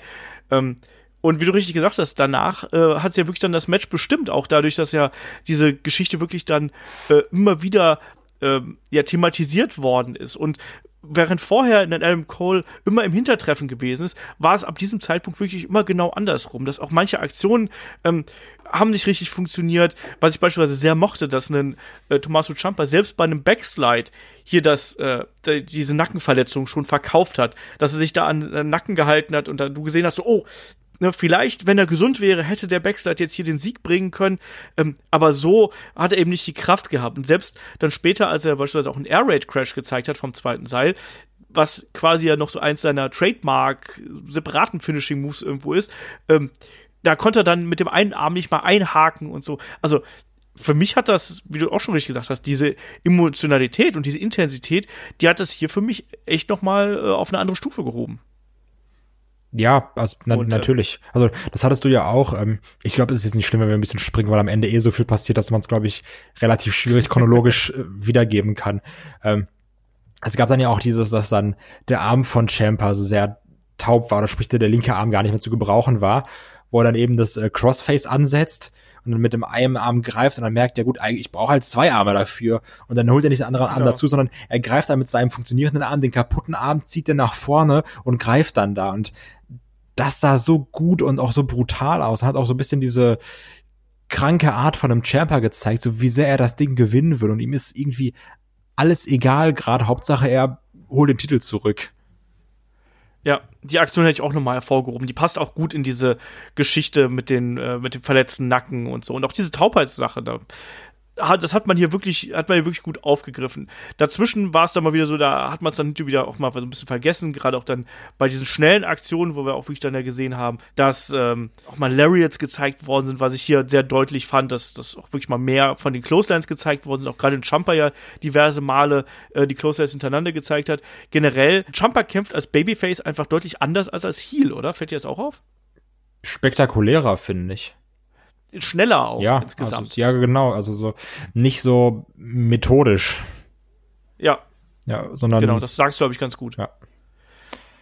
Ähm, und wie du richtig gesagt hast, danach äh, hat ja wirklich dann das Match bestimmt, auch dadurch, dass ja diese Geschichte wirklich dann äh, immer wieder ähm, ja thematisiert worden ist. Und während vorher in Adam Cole immer im Hintertreffen gewesen ist, war es ab diesem Zeitpunkt wirklich immer genau andersrum, dass auch manche Aktionen ähm, haben nicht richtig funktioniert, was ich beispielsweise sehr mochte, dass ein äh, Tommaso Ciampa selbst bei einem Backslide hier das äh, diese Nackenverletzung schon verkauft hat, dass er sich da an den Nacken gehalten hat und dann du gesehen hast, so, oh, ne, vielleicht, wenn er gesund wäre, hätte der Backslide jetzt hier den Sieg bringen können, ähm, aber so hat er eben nicht die Kraft gehabt. Und selbst dann später, als er beispielsweise auch einen Air Raid Crash gezeigt hat vom zweiten Seil, was quasi ja noch so eins seiner Trademark separaten Finishing Moves irgendwo ist, ähm, da konnte er dann mit dem einen Arm nicht mal einhaken und so. Also für mich hat das, wie du auch schon richtig gesagt hast, diese Emotionalität und diese Intensität, die hat das hier für mich echt noch mal äh, auf eine andere Stufe gehoben. Ja, also na, Und, äh, natürlich. Also das hattest du ja auch. Ähm, ich glaube, es ist jetzt nicht schlimm, wenn wir ein bisschen springen, weil am Ende eh so viel passiert, dass man es, glaube ich, relativ schwierig [LAUGHS] chronologisch äh, wiedergeben kann. Ähm, es gab dann ja auch dieses, dass dann der Arm von Champa also sehr taub war, oder sprich der linke Arm gar nicht mehr zu gebrauchen war, wo er dann eben das äh, Crossface ansetzt und dann mit dem einen Arm greift und dann merkt er, gut, ich brauche halt zwei Arme dafür. Und dann holt er nicht den anderen Arm Genau. dazu, sondern er greift dann mit seinem funktionierenden Arm, den kaputten Arm, zieht den nach vorne und greift dann da. Und das sah so gut und auch so brutal aus. Hat auch so ein bisschen diese kranke Art von einem Champer gezeigt, so wie sehr er das Ding gewinnen will. Und ihm ist irgendwie alles egal, gerade Hauptsache er holt den Titel zurück. Ja, die Aktion hätte ich auch nochmal hervorgehoben. Die passt auch gut in diese Geschichte mit den, äh, mit dem verletzten Nacken und so. Und auch diese Taubheitssache, da hat, das hat man hier wirklich, hat man hier wirklich gut aufgegriffen. Dazwischen war es dann mal wieder so, da hat man es dann wieder auch mal so ein bisschen vergessen, gerade auch dann bei diesen schnellen Aktionen, wo wir auch wirklich dann ja gesehen haben, dass ähm, auch mal Lariats gezeigt worden sind, was ich hier sehr deutlich fand, dass, dass auch wirklich mal mehr von den Clotheslines gezeigt worden sind, auch gerade in Champa ja diverse Male äh, die Clotheslines hintereinander gezeigt hat. Generell, Champa kämpft als Babyface einfach deutlich anders als als Heel, oder? Fällt dir das auch auf? Spektakulärer, finde ich. Schneller auch ja, insgesamt. Also, ja, genau. Also so nicht so methodisch. ja, Ja, sondern Genau, das sagst du, glaube ich, ganz gut. Ja.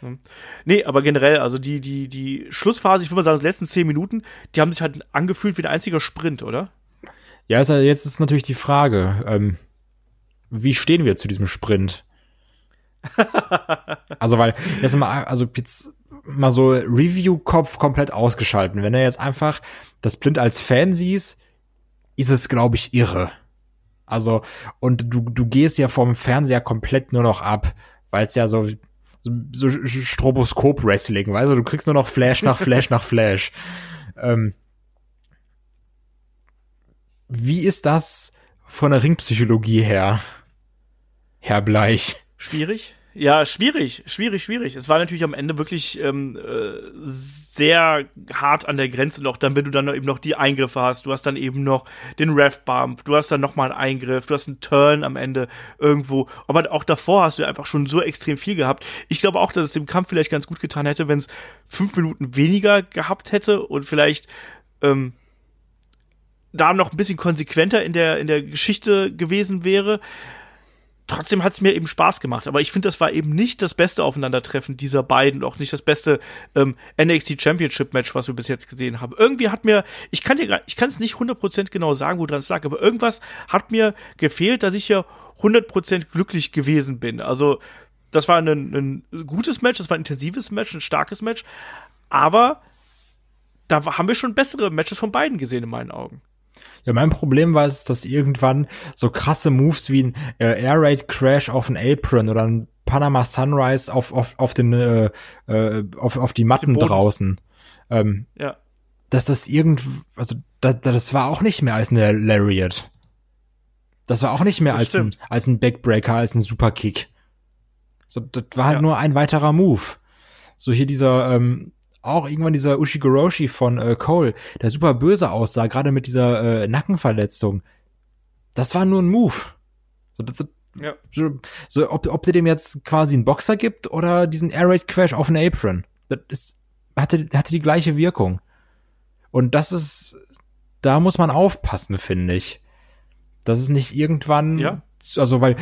Hm. Nee, aber generell, also die, die, die Schlussphase, ich würde mal sagen, die letzten zehn Minuten, die haben sich halt angefühlt wie ein einziger Sprint, oder? Ja, ist, jetzt ist natürlich die Frage, ähm, wie stehen wir zu diesem Sprint? [LAUGHS] also, weil, jetzt mal, also jetzt mal so Review-Kopf komplett ausgeschalten. Wenn er jetzt einfach das blind als Fan siehst, ist es, glaube ich, irre. Also, und du, du gehst ja vom Fernseher komplett nur noch ab, weil es ja so, so, so Stroboskop-Wrestling, weißt du, du kriegst nur noch Flash nach Flash nach Flash. [LAUGHS] Ähm, wie ist das von der Ringpsychologie her, Herr Bleich? Schwierig. Ja, schwierig, schwierig, schwierig. Es war natürlich am Ende wirklich ähm, äh, sehr hart an der Grenze noch. Dann, wenn du dann eben noch die Eingriffe hast, du hast dann eben noch den Ref-Bump, du hast dann noch mal einen Eingriff, du hast einen Turn am Ende irgendwo. Aber auch davor hast du einfach schon so extrem viel gehabt. Ich glaube auch, dass es dem Kampf vielleicht ganz gut getan hätte, wenn es fünf Minuten weniger gehabt hätte und vielleicht ähm, da noch ein bisschen konsequenter in der in der Geschichte gewesen wäre trotzdem hat es mir eben Spaß gemacht. Aber ich finde, das war eben nicht das beste Aufeinandertreffen dieser beiden, auch nicht das beste ähm, NXT Championship Match, was wir bis jetzt gesehen haben. Irgendwie hat mir, ich kann dir, ich kann es nicht 100% genau sagen, woran es lag, aber irgendwas hat mir gefehlt, dass ich hier 100% glücklich gewesen bin. Also, das war ein, ein gutes Match, das war ein intensives Match, ein starkes Match, aber da haben wir schon bessere Matches von beiden gesehen in meinen Augen. Ja, mein Problem war es, dass irgendwann so krasse Moves wie ein äh, Air Raid Crash auf ein Apron oder ein Panama Sunrise auf, auf, auf den äh, äh, auf, auf die Matten draußen. Ähm, ja. Dass das irgend, also da, das war auch nicht mehr als eine Lariat. Das war auch nicht mehr als ein, als ein Backbreaker, als ein Superkick. So, das war halt ja. nur ein weiterer Move. So hier dieser ähm, auch irgendwann dieser Ushigoroshi von äh, Cole, der super böse aussah, gerade mit dieser äh, Nackenverletzung. Das war nur ein Move. So, das, ja. so, so ob, ob der dem jetzt quasi einen Boxer gibt oder diesen Air Raid Crash auf den Apron. Das ist, hatte, hatte die gleiche Wirkung. Und das ist, da muss man aufpassen, finde ich. Das ist nicht irgendwann, ja. also weil,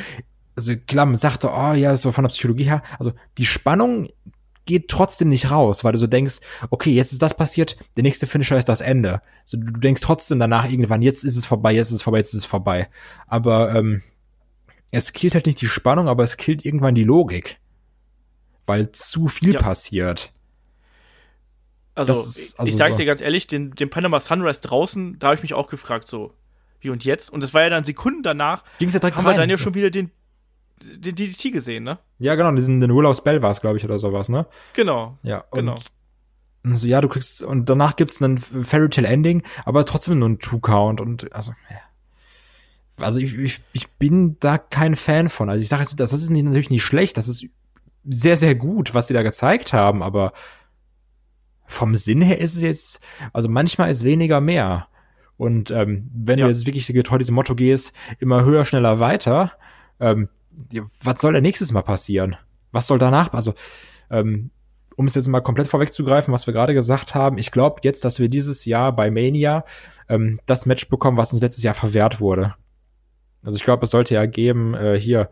also klar, man sagte, oh ja, so von der Psychologie her, also die Spannung geht trotzdem nicht raus, weil du so denkst, okay, jetzt ist das passiert, der nächste Finisher ist das Ende. So, du denkst trotzdem danach irgendwann, jetzt ist es vorbei, jetzt ist es vorbei, jetzt ist es vorbei. Aber ähm, es killt halt nicht die Spannung, aber es killt irgendwann die Logik. Weil zu viel ja. passiert. Also, ist, also ich sag's so. dir ganz ehrlich, den, den Panama Sunrise draußen, da habe ich mich auch gefragt, so, wie und jetzt? Und das war ja dann Sekunden danach, Ging's ja direkt haben rein. wir dann ja schon wieder den, den DDT gesehen, ne? Ja, genau, diesen den Will of Spell war es, glaube ich, oder sowas, ne? Genau. Ja, genau. Und so, ja, du kriegst, und danach gibt's einen Fairy Tale Ending, aber trotzdem nur ein Two-Count und, also, ja. Also ich, ich, ich bin da kein Fan von. Also ich sage jetzt, das ist nicht, natürlich nicht schlecht, das ist sehr, sehr gut, was sie da gezeigt haben, aber vom Sinn her ist es jetzt, also manchmal ist weniger mehr. Und ähm, wenn ja. du jetzt wirklich getreu diesem Motto gehst, immer höher, schneller, weiter, ähm, was soll denn nächstes Mal passieren? Was soll danach? Also, ähm, um es jetzt mal komplett vorwegzugreifen, was wir gerade gesagt haben, ich glaube jetzt, dass wir dieses Jahr bei Mania ähm, das Match bekommen, was uns letztes Jahr verwehrt wurde. Also ich glaube, es sollte ja geben, äh, hier,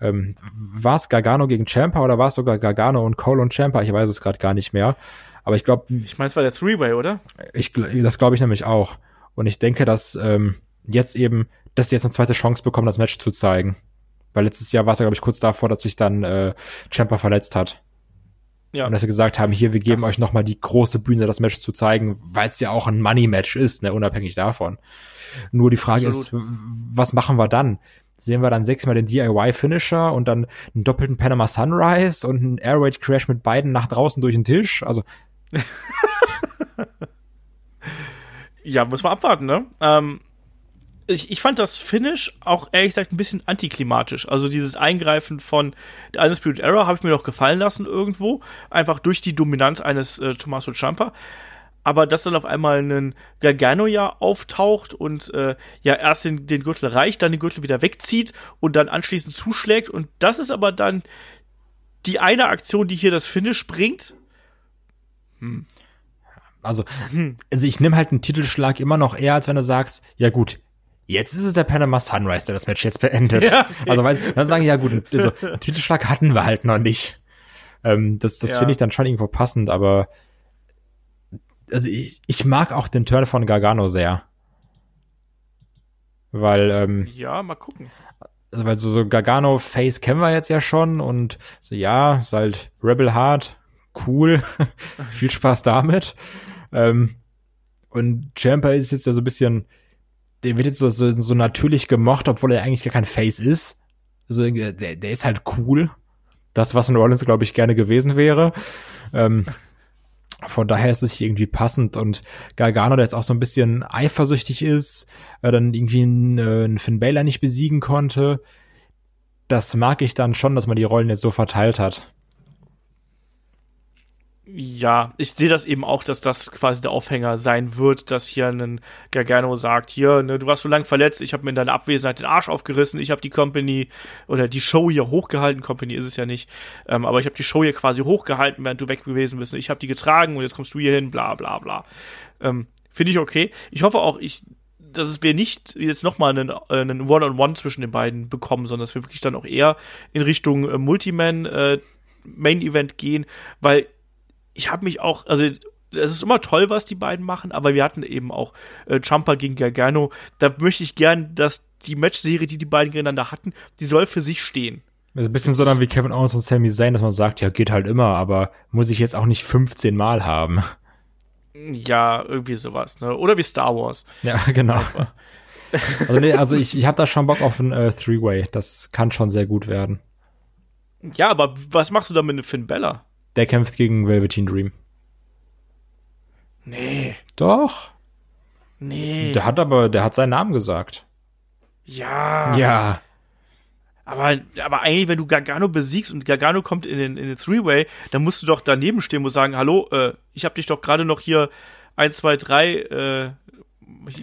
ähm, war es Gargano gegen Champa oder war es sogar Gargano und Cole und Champa? Ich weiß es gerade gar nicht mehr. Aber ich glaube. Ich meine, es war der Three-Way, oder? Ich, das glaube ich nämlich auch. Und ich denke, dass ähm, jetzt eben, dass sie jetzt eine zweite Chance bekommen, das Match zu zeigen. Weil letztes Jahr war es ja, glaube ich, kurz davor, dass sich dann äh, Champa verletzt hat. Ja. Und dass sie gesagt haben, hier, wir geben das euch nochmal die große Bühne, das Match zu zeigen, weil es ja auch ein Money-Match ist, ne, unabhängig davon. Nur die Frage Absolut. ist, was machen wir dann? Sehen wir dann sechsmal den DIY-Finisher und dann einen doppelten Panama Sunrise und einen Air Raid Crash mit beiden nach draußen durch den Tisch? Also. [LAUGHS] ja, muss man abwarten, ne? Ähm, ich, ich fand das Finish auch ehrlich gesagt ein bisschen antiklimatisch. Also dieses Eingreifen von der Undisputed Error habe ich mir noch gefallen lassen irgendwo. Einfach durch die Dominanz eines äh, Tommaso Ciampa. Aber dass dann auf einmal ein Gargano ja auftaucht und äh, ja erst den, den Gürtel reicht, dann den Gürtel wieder wegzieht und dann anschließend zuschlägt. Und das ist aber dann die eine Aktion, die hier das Finish bringt. Hm. Also, also ich nehme halt einen Titelschlag immer noch eher, als wenn du sagst, ja gut, Jetzt ist es der Panama Sunrise, der das Match jetzt beendet. Ja. Also weil, dann sagen ja gut, also, einen [LAUGHS] Titelschlag hatten wir halt noch nicht. Ähm, das das ja. finde ich dann schon irgendwo passend, aber also ich, ich mag auch den Turn von Gargano sehr. Weil, ähm, Ja, mal gucken. Also, weil so, so Gargano Face kennen wir jetzt ja schon und so, ja, ist halt Rebel Hard, cool, [LAUGHS] viel Spaß damit. Ähm, und Champa ist jetzt ja so ein bisschen, der wird jetzt so, so, so natürlich gemocht, obwohl er eigentlich gar kein Face ist. Also der, der ist halt cool. Das, was in Rollins, glaube ich, gerne gewesen wäre. Ähm, Von daher ist es irgendwie passend und Gargano, der jetzt auch so ein bisschen eifersüchtig ist, äh, dann irgendwie einen, äh, einen Finn Balor nicht besiegen konnte. Das mag ich dann schon, dass man die Rollen jetzt so verteilt hat. Ja, ich sehe das eben auch, dass das quasi der Aufhänger sein wird, dass hier ein Gargano sagt, hier, ne, du warst so lange verletzt, ich habe mir in deiner Abwesenheit den Arsch aufgerissen, ich habe die Company oder die Show hier hochgehalten, Company ist es ja nicht, ähm, aber ich habe die Show hier quasi hochgehalten, während du weg gewesen bist. Ich habe die getragen und jetzt kommst du hier hin, bla bla bla. Ähm, Finde ich okay. Ich hoffe auch, ich, dass es wir nicht jetzt nochmal einen, äh, einen One-on-One zwischen den beiden bekommen, sondern dass wir wirklich dann auch eher in Richtung äh, Multiman äh, Main Event gehen, weil ich habe mich auch, also es ist immer toll, was die beiden machen, aber wir hatten eben auch äh, Champa gegen Gargano. Da möchte ich gern, dass die Matchserie, die die beiden gegeneinander hatten, die soll für sich stehen. Das ist ein bisschen so dann wie Kevin Owens und Sami Zayn, dass man sagt, ja, geht halt immer, aber muss ich jetzt auch nicht 15 Mal haben. Ja, irgendwie sowas, ne? Oder wie Star Wars. Ja, genau. [LAUGHS] also nee, also ich, ich habe da schon Bock auf ein äh, Three-Way. Das kann schon sehr gut werden. Ja, aber was machst du da mit Finn Bella? Der kämpft gegen Velveteen Dream. Nee. Doch. Nee. Der hat aber, der hat seinen Namen gesagt. Ja. Ja. Aber, aber eigentlich, wenn du Gargano besiegst und Gargano kommt in den, in den Three-Way, dann musst du doch daneben stehen und sagen, hallo, äh, ich hab dich doch gerade noch hier 1, 2, 3 äh,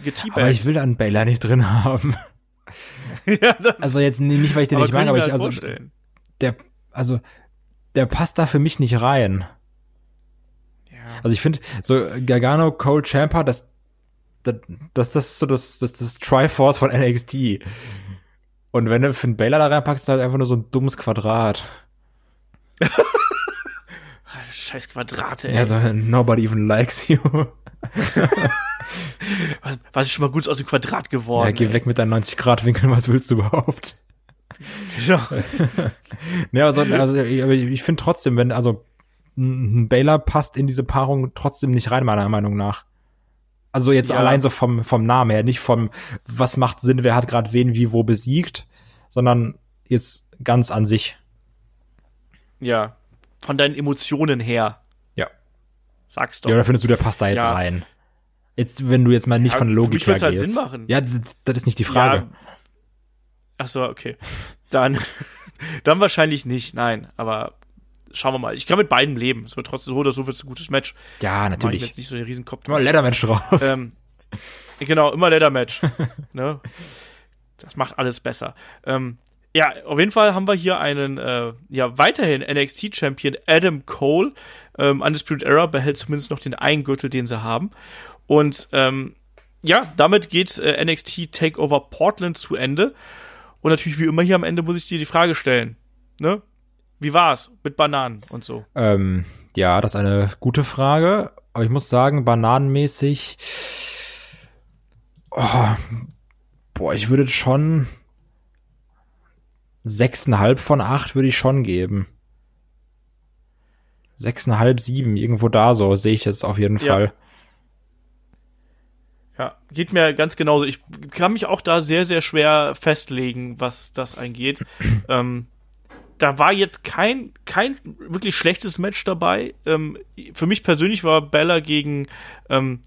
geteabagt. Aber ich will einen Baylor nicht drin haben. [LAUGHS] ja, also jetzt nicht, weil ich den nicht mag, aber ich, also, vorstellen. der, also, der passt da für mich nicht rein. Ja. Also ich finde, so Gargano, Cole Champa, das, das, das, ist so das, das, das Triforce von [LAUGHS] NXT. Und wenn du Finn Baylor da reinpackst, ist halt einfach nur so ein dummes Quadrat. [LAUGHS] Scheiß Quadrate, ey. Ja, so, nobody even likes you. [LAUGHS] was, was ist schon mal gut aus dem Quadrat geworden? Ja, geh ey. weg mit deinen 90-Grad-Winkeln, was willst du überhaupt? Ja. ne, also, also ich finde trotzdem, wenn, also ein Baylor passt in diese Paarung trotzdem nicht rein, meiner Meinung nach. Also jetzt ja. allein so vom, vom Namen her, nicht vom, was macht Sinn, wer hat gerade wen wie wo besiegt, sondern jetzt ganz an sich. Ja, von deinen Emotionen her. Ja. Sagst doch. Ja, oder findest du, der passt da jetzt ja. rein? Jetzt, wenn du jetzt mal nicht ja, von Logik her halt Sinn machen. Ja, das, das, ist nicht die Frage. Ja. Ach so, okay. Dann, [LAUGHS] dann wahrscheinlich nicht, nein. Aber schauen wir mal. Ich kann mit beiden leben. Es wird trotzdem so oder so wird es ein gutes Match. Ja, natürlich. Ich jetzt nicht so einen riesen Kopf. Immer Leather-Match raus. Ähm, genau, immer Leather-Match. [LAUGHS] ne? Das macht alles besser. Ähm, ja, auf jeden Fall haben wir hier einen, äh, ja, weiterhin NXT-Champion Adam Cole. Ähm, Undisputed Era behält zumindest noch den einen Gürtel, den sie haben. Und ähm, ja, damit geht äh, NXT Takeover Portland zu Ende. Und natürlich, wie immer hier am Ende, muss ich dir die Frage stellen. Ne? Wie war's mit Bananen und so? Ähm, ja, das ist eine gute Frage. Aber ich muss sagen, bananenmäßig. Oh, boah, ich würde schon sechseinhalb von acht würde ich schon geben. Sechseinhalb, sieben, irgendwo da so, sehe ich jetzt auf jeden ja. Fall. Ja, geht mir ganz genauso. Ich kann mich auch da sehr, sehr schwer festlegen, was das angeht. [CLEARS THROAT] ähm, da war jetzt kein, kein wirklich schlechtes Match dabei. Ähm, für mich persönlich war Bella gegen, ähm,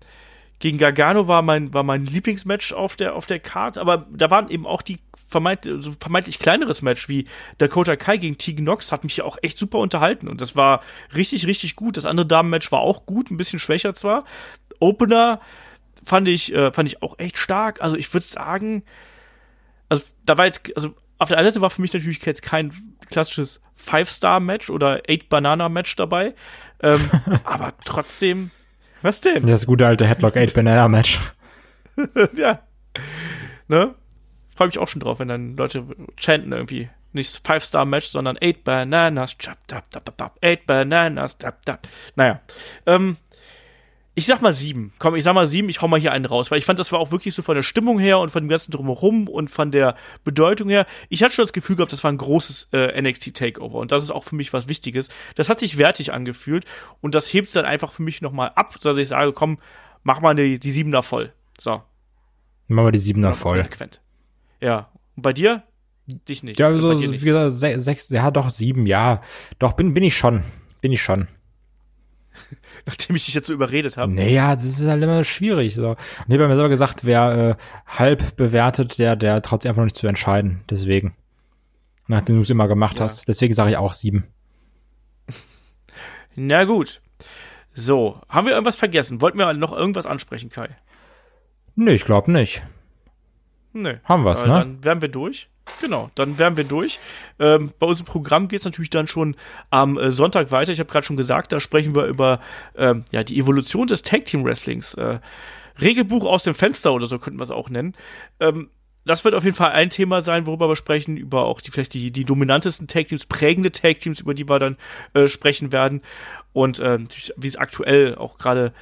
gegen Gargano war mein, war mein Lieblingsmatch auf der, auf der Card, aber da waren eben auch die vermeint, so vermeintlich kleineres Match wie Dakota Kai gegen Tegan Nox hat mich ja auch echt super unterhalten und das war richtig, richtig gut. Das andere Damenmatch war auch gut, ein bisschen schwächer zwar. Opener fand ich, äh, fand ich auch echt stark. Also ich würde sagen, also da war jetzt, also auf der einen Seite war für mich natürlich jetzt kein klassisches Five-Star-Match oder Eight-Banana-Match dabei. Ähm, [LAUGHS] aber trotzdem, was denn? Das gute alte Headlock Eight-Banana-Match. [LAUGHS] ja. Ne? Freue mich auch schon drauf, wenn dann Leute chanten irgendwie. Nicht Five-Star-Match, sondern Eight Bananas, chap, tap, tap, tap, Eight Bananas, tap, tap. Naja. Ähm, ich sag mal sieben. Komm, ich sag mal sieben, ich hau mal hier einen raus, weil ich fand, das war auch wirklich so von der Stimmung her und von dem ganzen Drumherum und von der Bedeutung her. Ich hatte schon das Gefühl gehabt, das war ein großes äh, NXT Takeover und das ist auch für mich was Wichtiges. Das hat sich wertig angefühlt und das hebt dann einfach für mich nochmal ab, dass ich sage, komm, mach mal die, die Siebener voll. So. Machen wir die Siebener voll. Konsequent. Ja. Und bei dir? Dich nicht. Ja, so, wie gesagt, sechs, ja, doch, sieben, ja. Doch, bin, bin ich schon. Bin ich schon. [LAUGHS] Nachdem ich dich jetzt so überredet habe. Naja, das ist halt immer schwierig. So. Und ich habe mir selber gesagt, wer äh, halb bewertet, der, der traut sich einfach noch nicht zu entscheiden. Deswegen. Nachdem du es immer gemacht Ja. hast. Deswegen sage ich auch sieben. [LAUGHS] Na gut. So, haben wir irgendwas vergessen? Wollten wir noch irgendwas ansprechen, Kai? Nee, ich glaube nicht. Nö. Haben wir's, Äh, ne? Dann wären wir durch. Genau, dann wären wir durch. Ähm, bei unserem Programm geht es natürlich dann schon am äh, Sonntag weiter. Ich habe gerade schon gesagt, da sprechen wir über ähm, ja, die Evolution des Tag Team Wrestlings. Äh, Regelbuch aus dem Fenster oder so könnten wir es auch nennen. Ähm, das wird auf jeden Fall ein Thema sein, worüber wir sprechen, über auch die vielleicht die, die dominantesten Tag Teams, prägende Tag Teams, über die wir dann äh, sprechen werden. Und äh, wie es aktuell auch gerade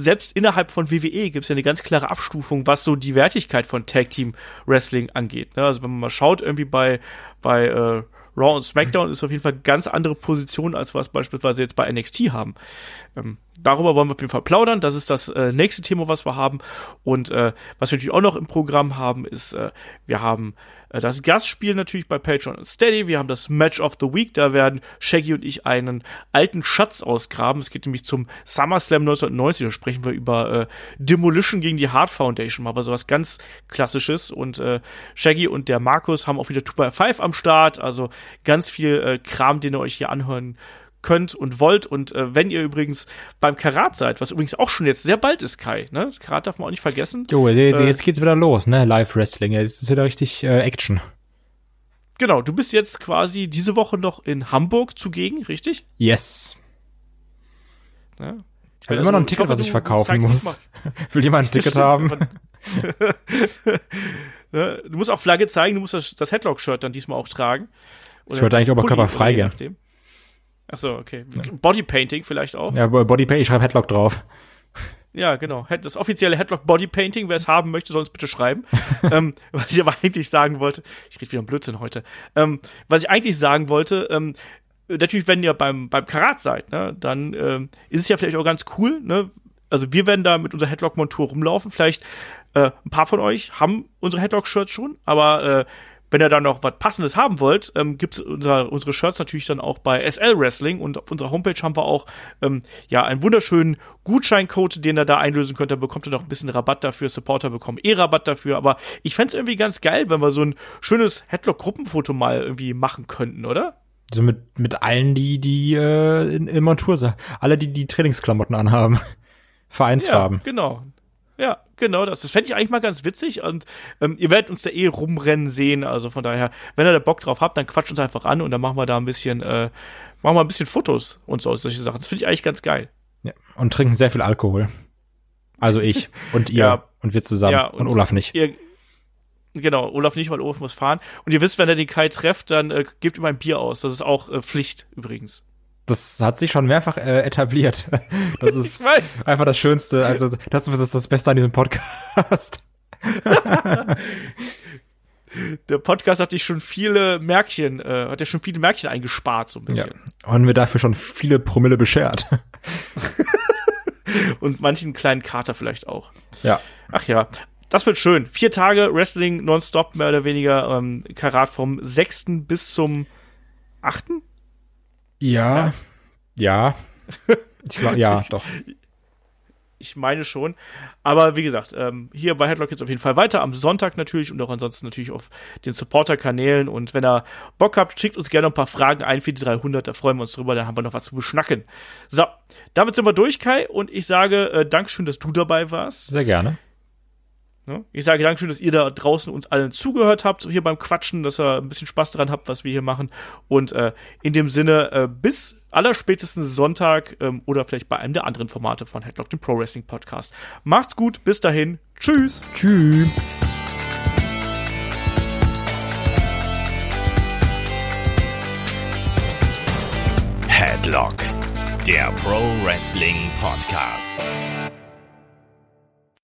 selbst innerhalb von WWE gibt es ja eine ganz klare Abstufung, was so die Wertigkeit von Tag Team Wrestling angeht. Ne? Also wenn man mal schaut, irgendwie bei, bei äh, Raw und SmackDown ist auf jeden Fall ganz andere Position, als was beispielsweise jetzt bei NXT haben. Ähm, darüber wollen wir auf jeden Fall plaudern. Das ist das äh, nächste Thema, was wir haben. Und äh, was wir natürlich auch noch im Programm haben, ist, äh, wir haben äh, das Gastspiel natürlich bei Patreon und Steady. Wir haben das Match of the Week. Da werden Shaggy und ich einen alten Schatz ausgraben. Es geht nämlich zum SummerSlam 1990. Da sprechen wir über äh, Demolition gegen die Hart Foundation. Mal sowas ganz Klassisches. Und äh, Shaggy und der Markus haben auch wieder 2x5 am Start. Also ganz viel Kram, den ihr euch hier anhören könnt und wollt. Und äh, wenn ihr übrigens beim Karat seid, was übrigens auch schon jetzt sehr bald ist, Kai, ne? Karat darf man auch nicht vergessen. Jo, jetzt, Äh, jetzt geht's wieder los, ne? Live Wrestling. Jetzt ist wieder richtig äh, Action. Genau, du bist jetzt quasi diese Woche noch in Hamburg zugegen, richtig? Yes. Ja. Ich habe immer noch ein Ticket, was ich verkaufen muss. [LAUGHS] Will jemand ein Ticket haben? [LAUGHS] Ne, du musst auch Flagge zeigen, du musst das, das Headlock-Shirt dann diesmal auch tragen. Oder Ich wollte eigentlich oder je gehen. Ach so, okay. Bodypainting vielleicht auch. Ja, Bodypay, ich schreibe Headlock drauf. Ja, genau. Das offizielle Headlock Bodypainting, wer es haben möchte, soll es bitte schreiben. [LAUGHS] ähm, was ich aber eigentlich sagen wollte, ich rede wieder um Blödsinn heute. Ähm, was ich eigentlich sagen wollte, ähm, natürlich, wenn ihr beim, beim Karat seid, ne, dann ähm, ist es ja vielleicht auch ganz cool, ne? Also wir werden da mit unserer Headlock-Montur rumlaufen. Vielleicht äh, ein paar von euch haben unsere Headlock-Shirts schon, aber äh, wenn ihr da noch was Passendes haben wollt, ähm, gibt's unser, unsere Shirts natürlich dann auch bei SL Wrestling und auf unserer Homepage haben wir auch ähm, ja einen wunderschönen Gutscheincode, den ihr da einlösen könnt. Da bekommt ihr noch ein bisschen Rabatt dafür. Supporter bekommen eh Rabatt dafür. Aber ich fänd's irgendwie ganz geil, wenn wir so ein schönes Headlock-Gruppenfoto mal irgendwie machen könnten, oder? So mit, mit allen, die, die äh, in, in Montur sind. Alle, die die Trainingsklamotten anhaben. [LAUGHS] Vereinsfarben. Ja, genau. Ja, genau das. Das fände ich eigentlich mal ganz witzig und ähm, ihr werdet uns da eh rumrennen sehen. Also von daher, wenn ihr da Bock drauf habt, dann quatscht uns einfach an und dann machen wir da ein bisschen, äh, machen wir ein bisschen Fotos und so, solche Sachen. Das finde ich eigentlich ganz geil. Ja. Und trinken sehr viel Alkohol. Also ich [LAUGHS] und ihr Ja. und wir zusammen. Ja, und, Olaf nicht. Ihr, genau, Olaf nicht, weil Olaf muss fahren. Und ihr wisst, wenn ihr den Kai trefft, dann äh, gebt ihm ein Bier aus. Das ist auch äh, Pflicht übrigens. Das hat sich schon mehrfach äh, etabliert. [LAUGHS] Das ist einfach das Schönste. Also das ist das Beste an diesem Podcast. [LAUGHS] Der Podcast hat dich schon viele Märkchen, äh, hat ja schon viele Märkchen eingespart, so ein Ja. bisschen. Und mir dafür schon viele Promille beschert. [LAUGHS] Und manchen kleinen Kater vielleicht auch. Ja. Ach ja, das wird schön. Vier Tage Wrestling nonstop, mehr oder weniger. Ähm, Karat vom 6. bis zum 8. Ja. März? [LAUGHS] Ja. Ich glaube, ja, doch. Ich meine schon. Aber wie gesagt, ähm, hier bei Headlock jetzt auf jeden Fall weiter. Am Sonntag natürlich und auch ansonsten natürlich auf den Supporter-Kanälen. Und wenn ihr Bock habt, schickt uns gerne ein paar Fragen ein für die 300. Da freuen wir uns drüber. Dann haben wir noch was zu beschnacken. So, damit sind wir durch, Kai. Und ich sage äh, Dankeschön, dass du dabei warst. Sehr gerne. Ne? Ich sage Dankeschön, dass ihr da draußen uns allen zugehört habt, hier beim Quatschen, dass ihr ein bisschen Spaß daran habt, was wir hier machen. Und äh, in dem Sinne, äh, bis allerspätestens Sonntag ähm, oder vielleicht bei einem der anderen Formate von Headlock, dem Pro Wrestling Podcast. Macht's gut, bis dahin. Tschüss. Tschüss. Headlock, der Pro Wrestling Podcast.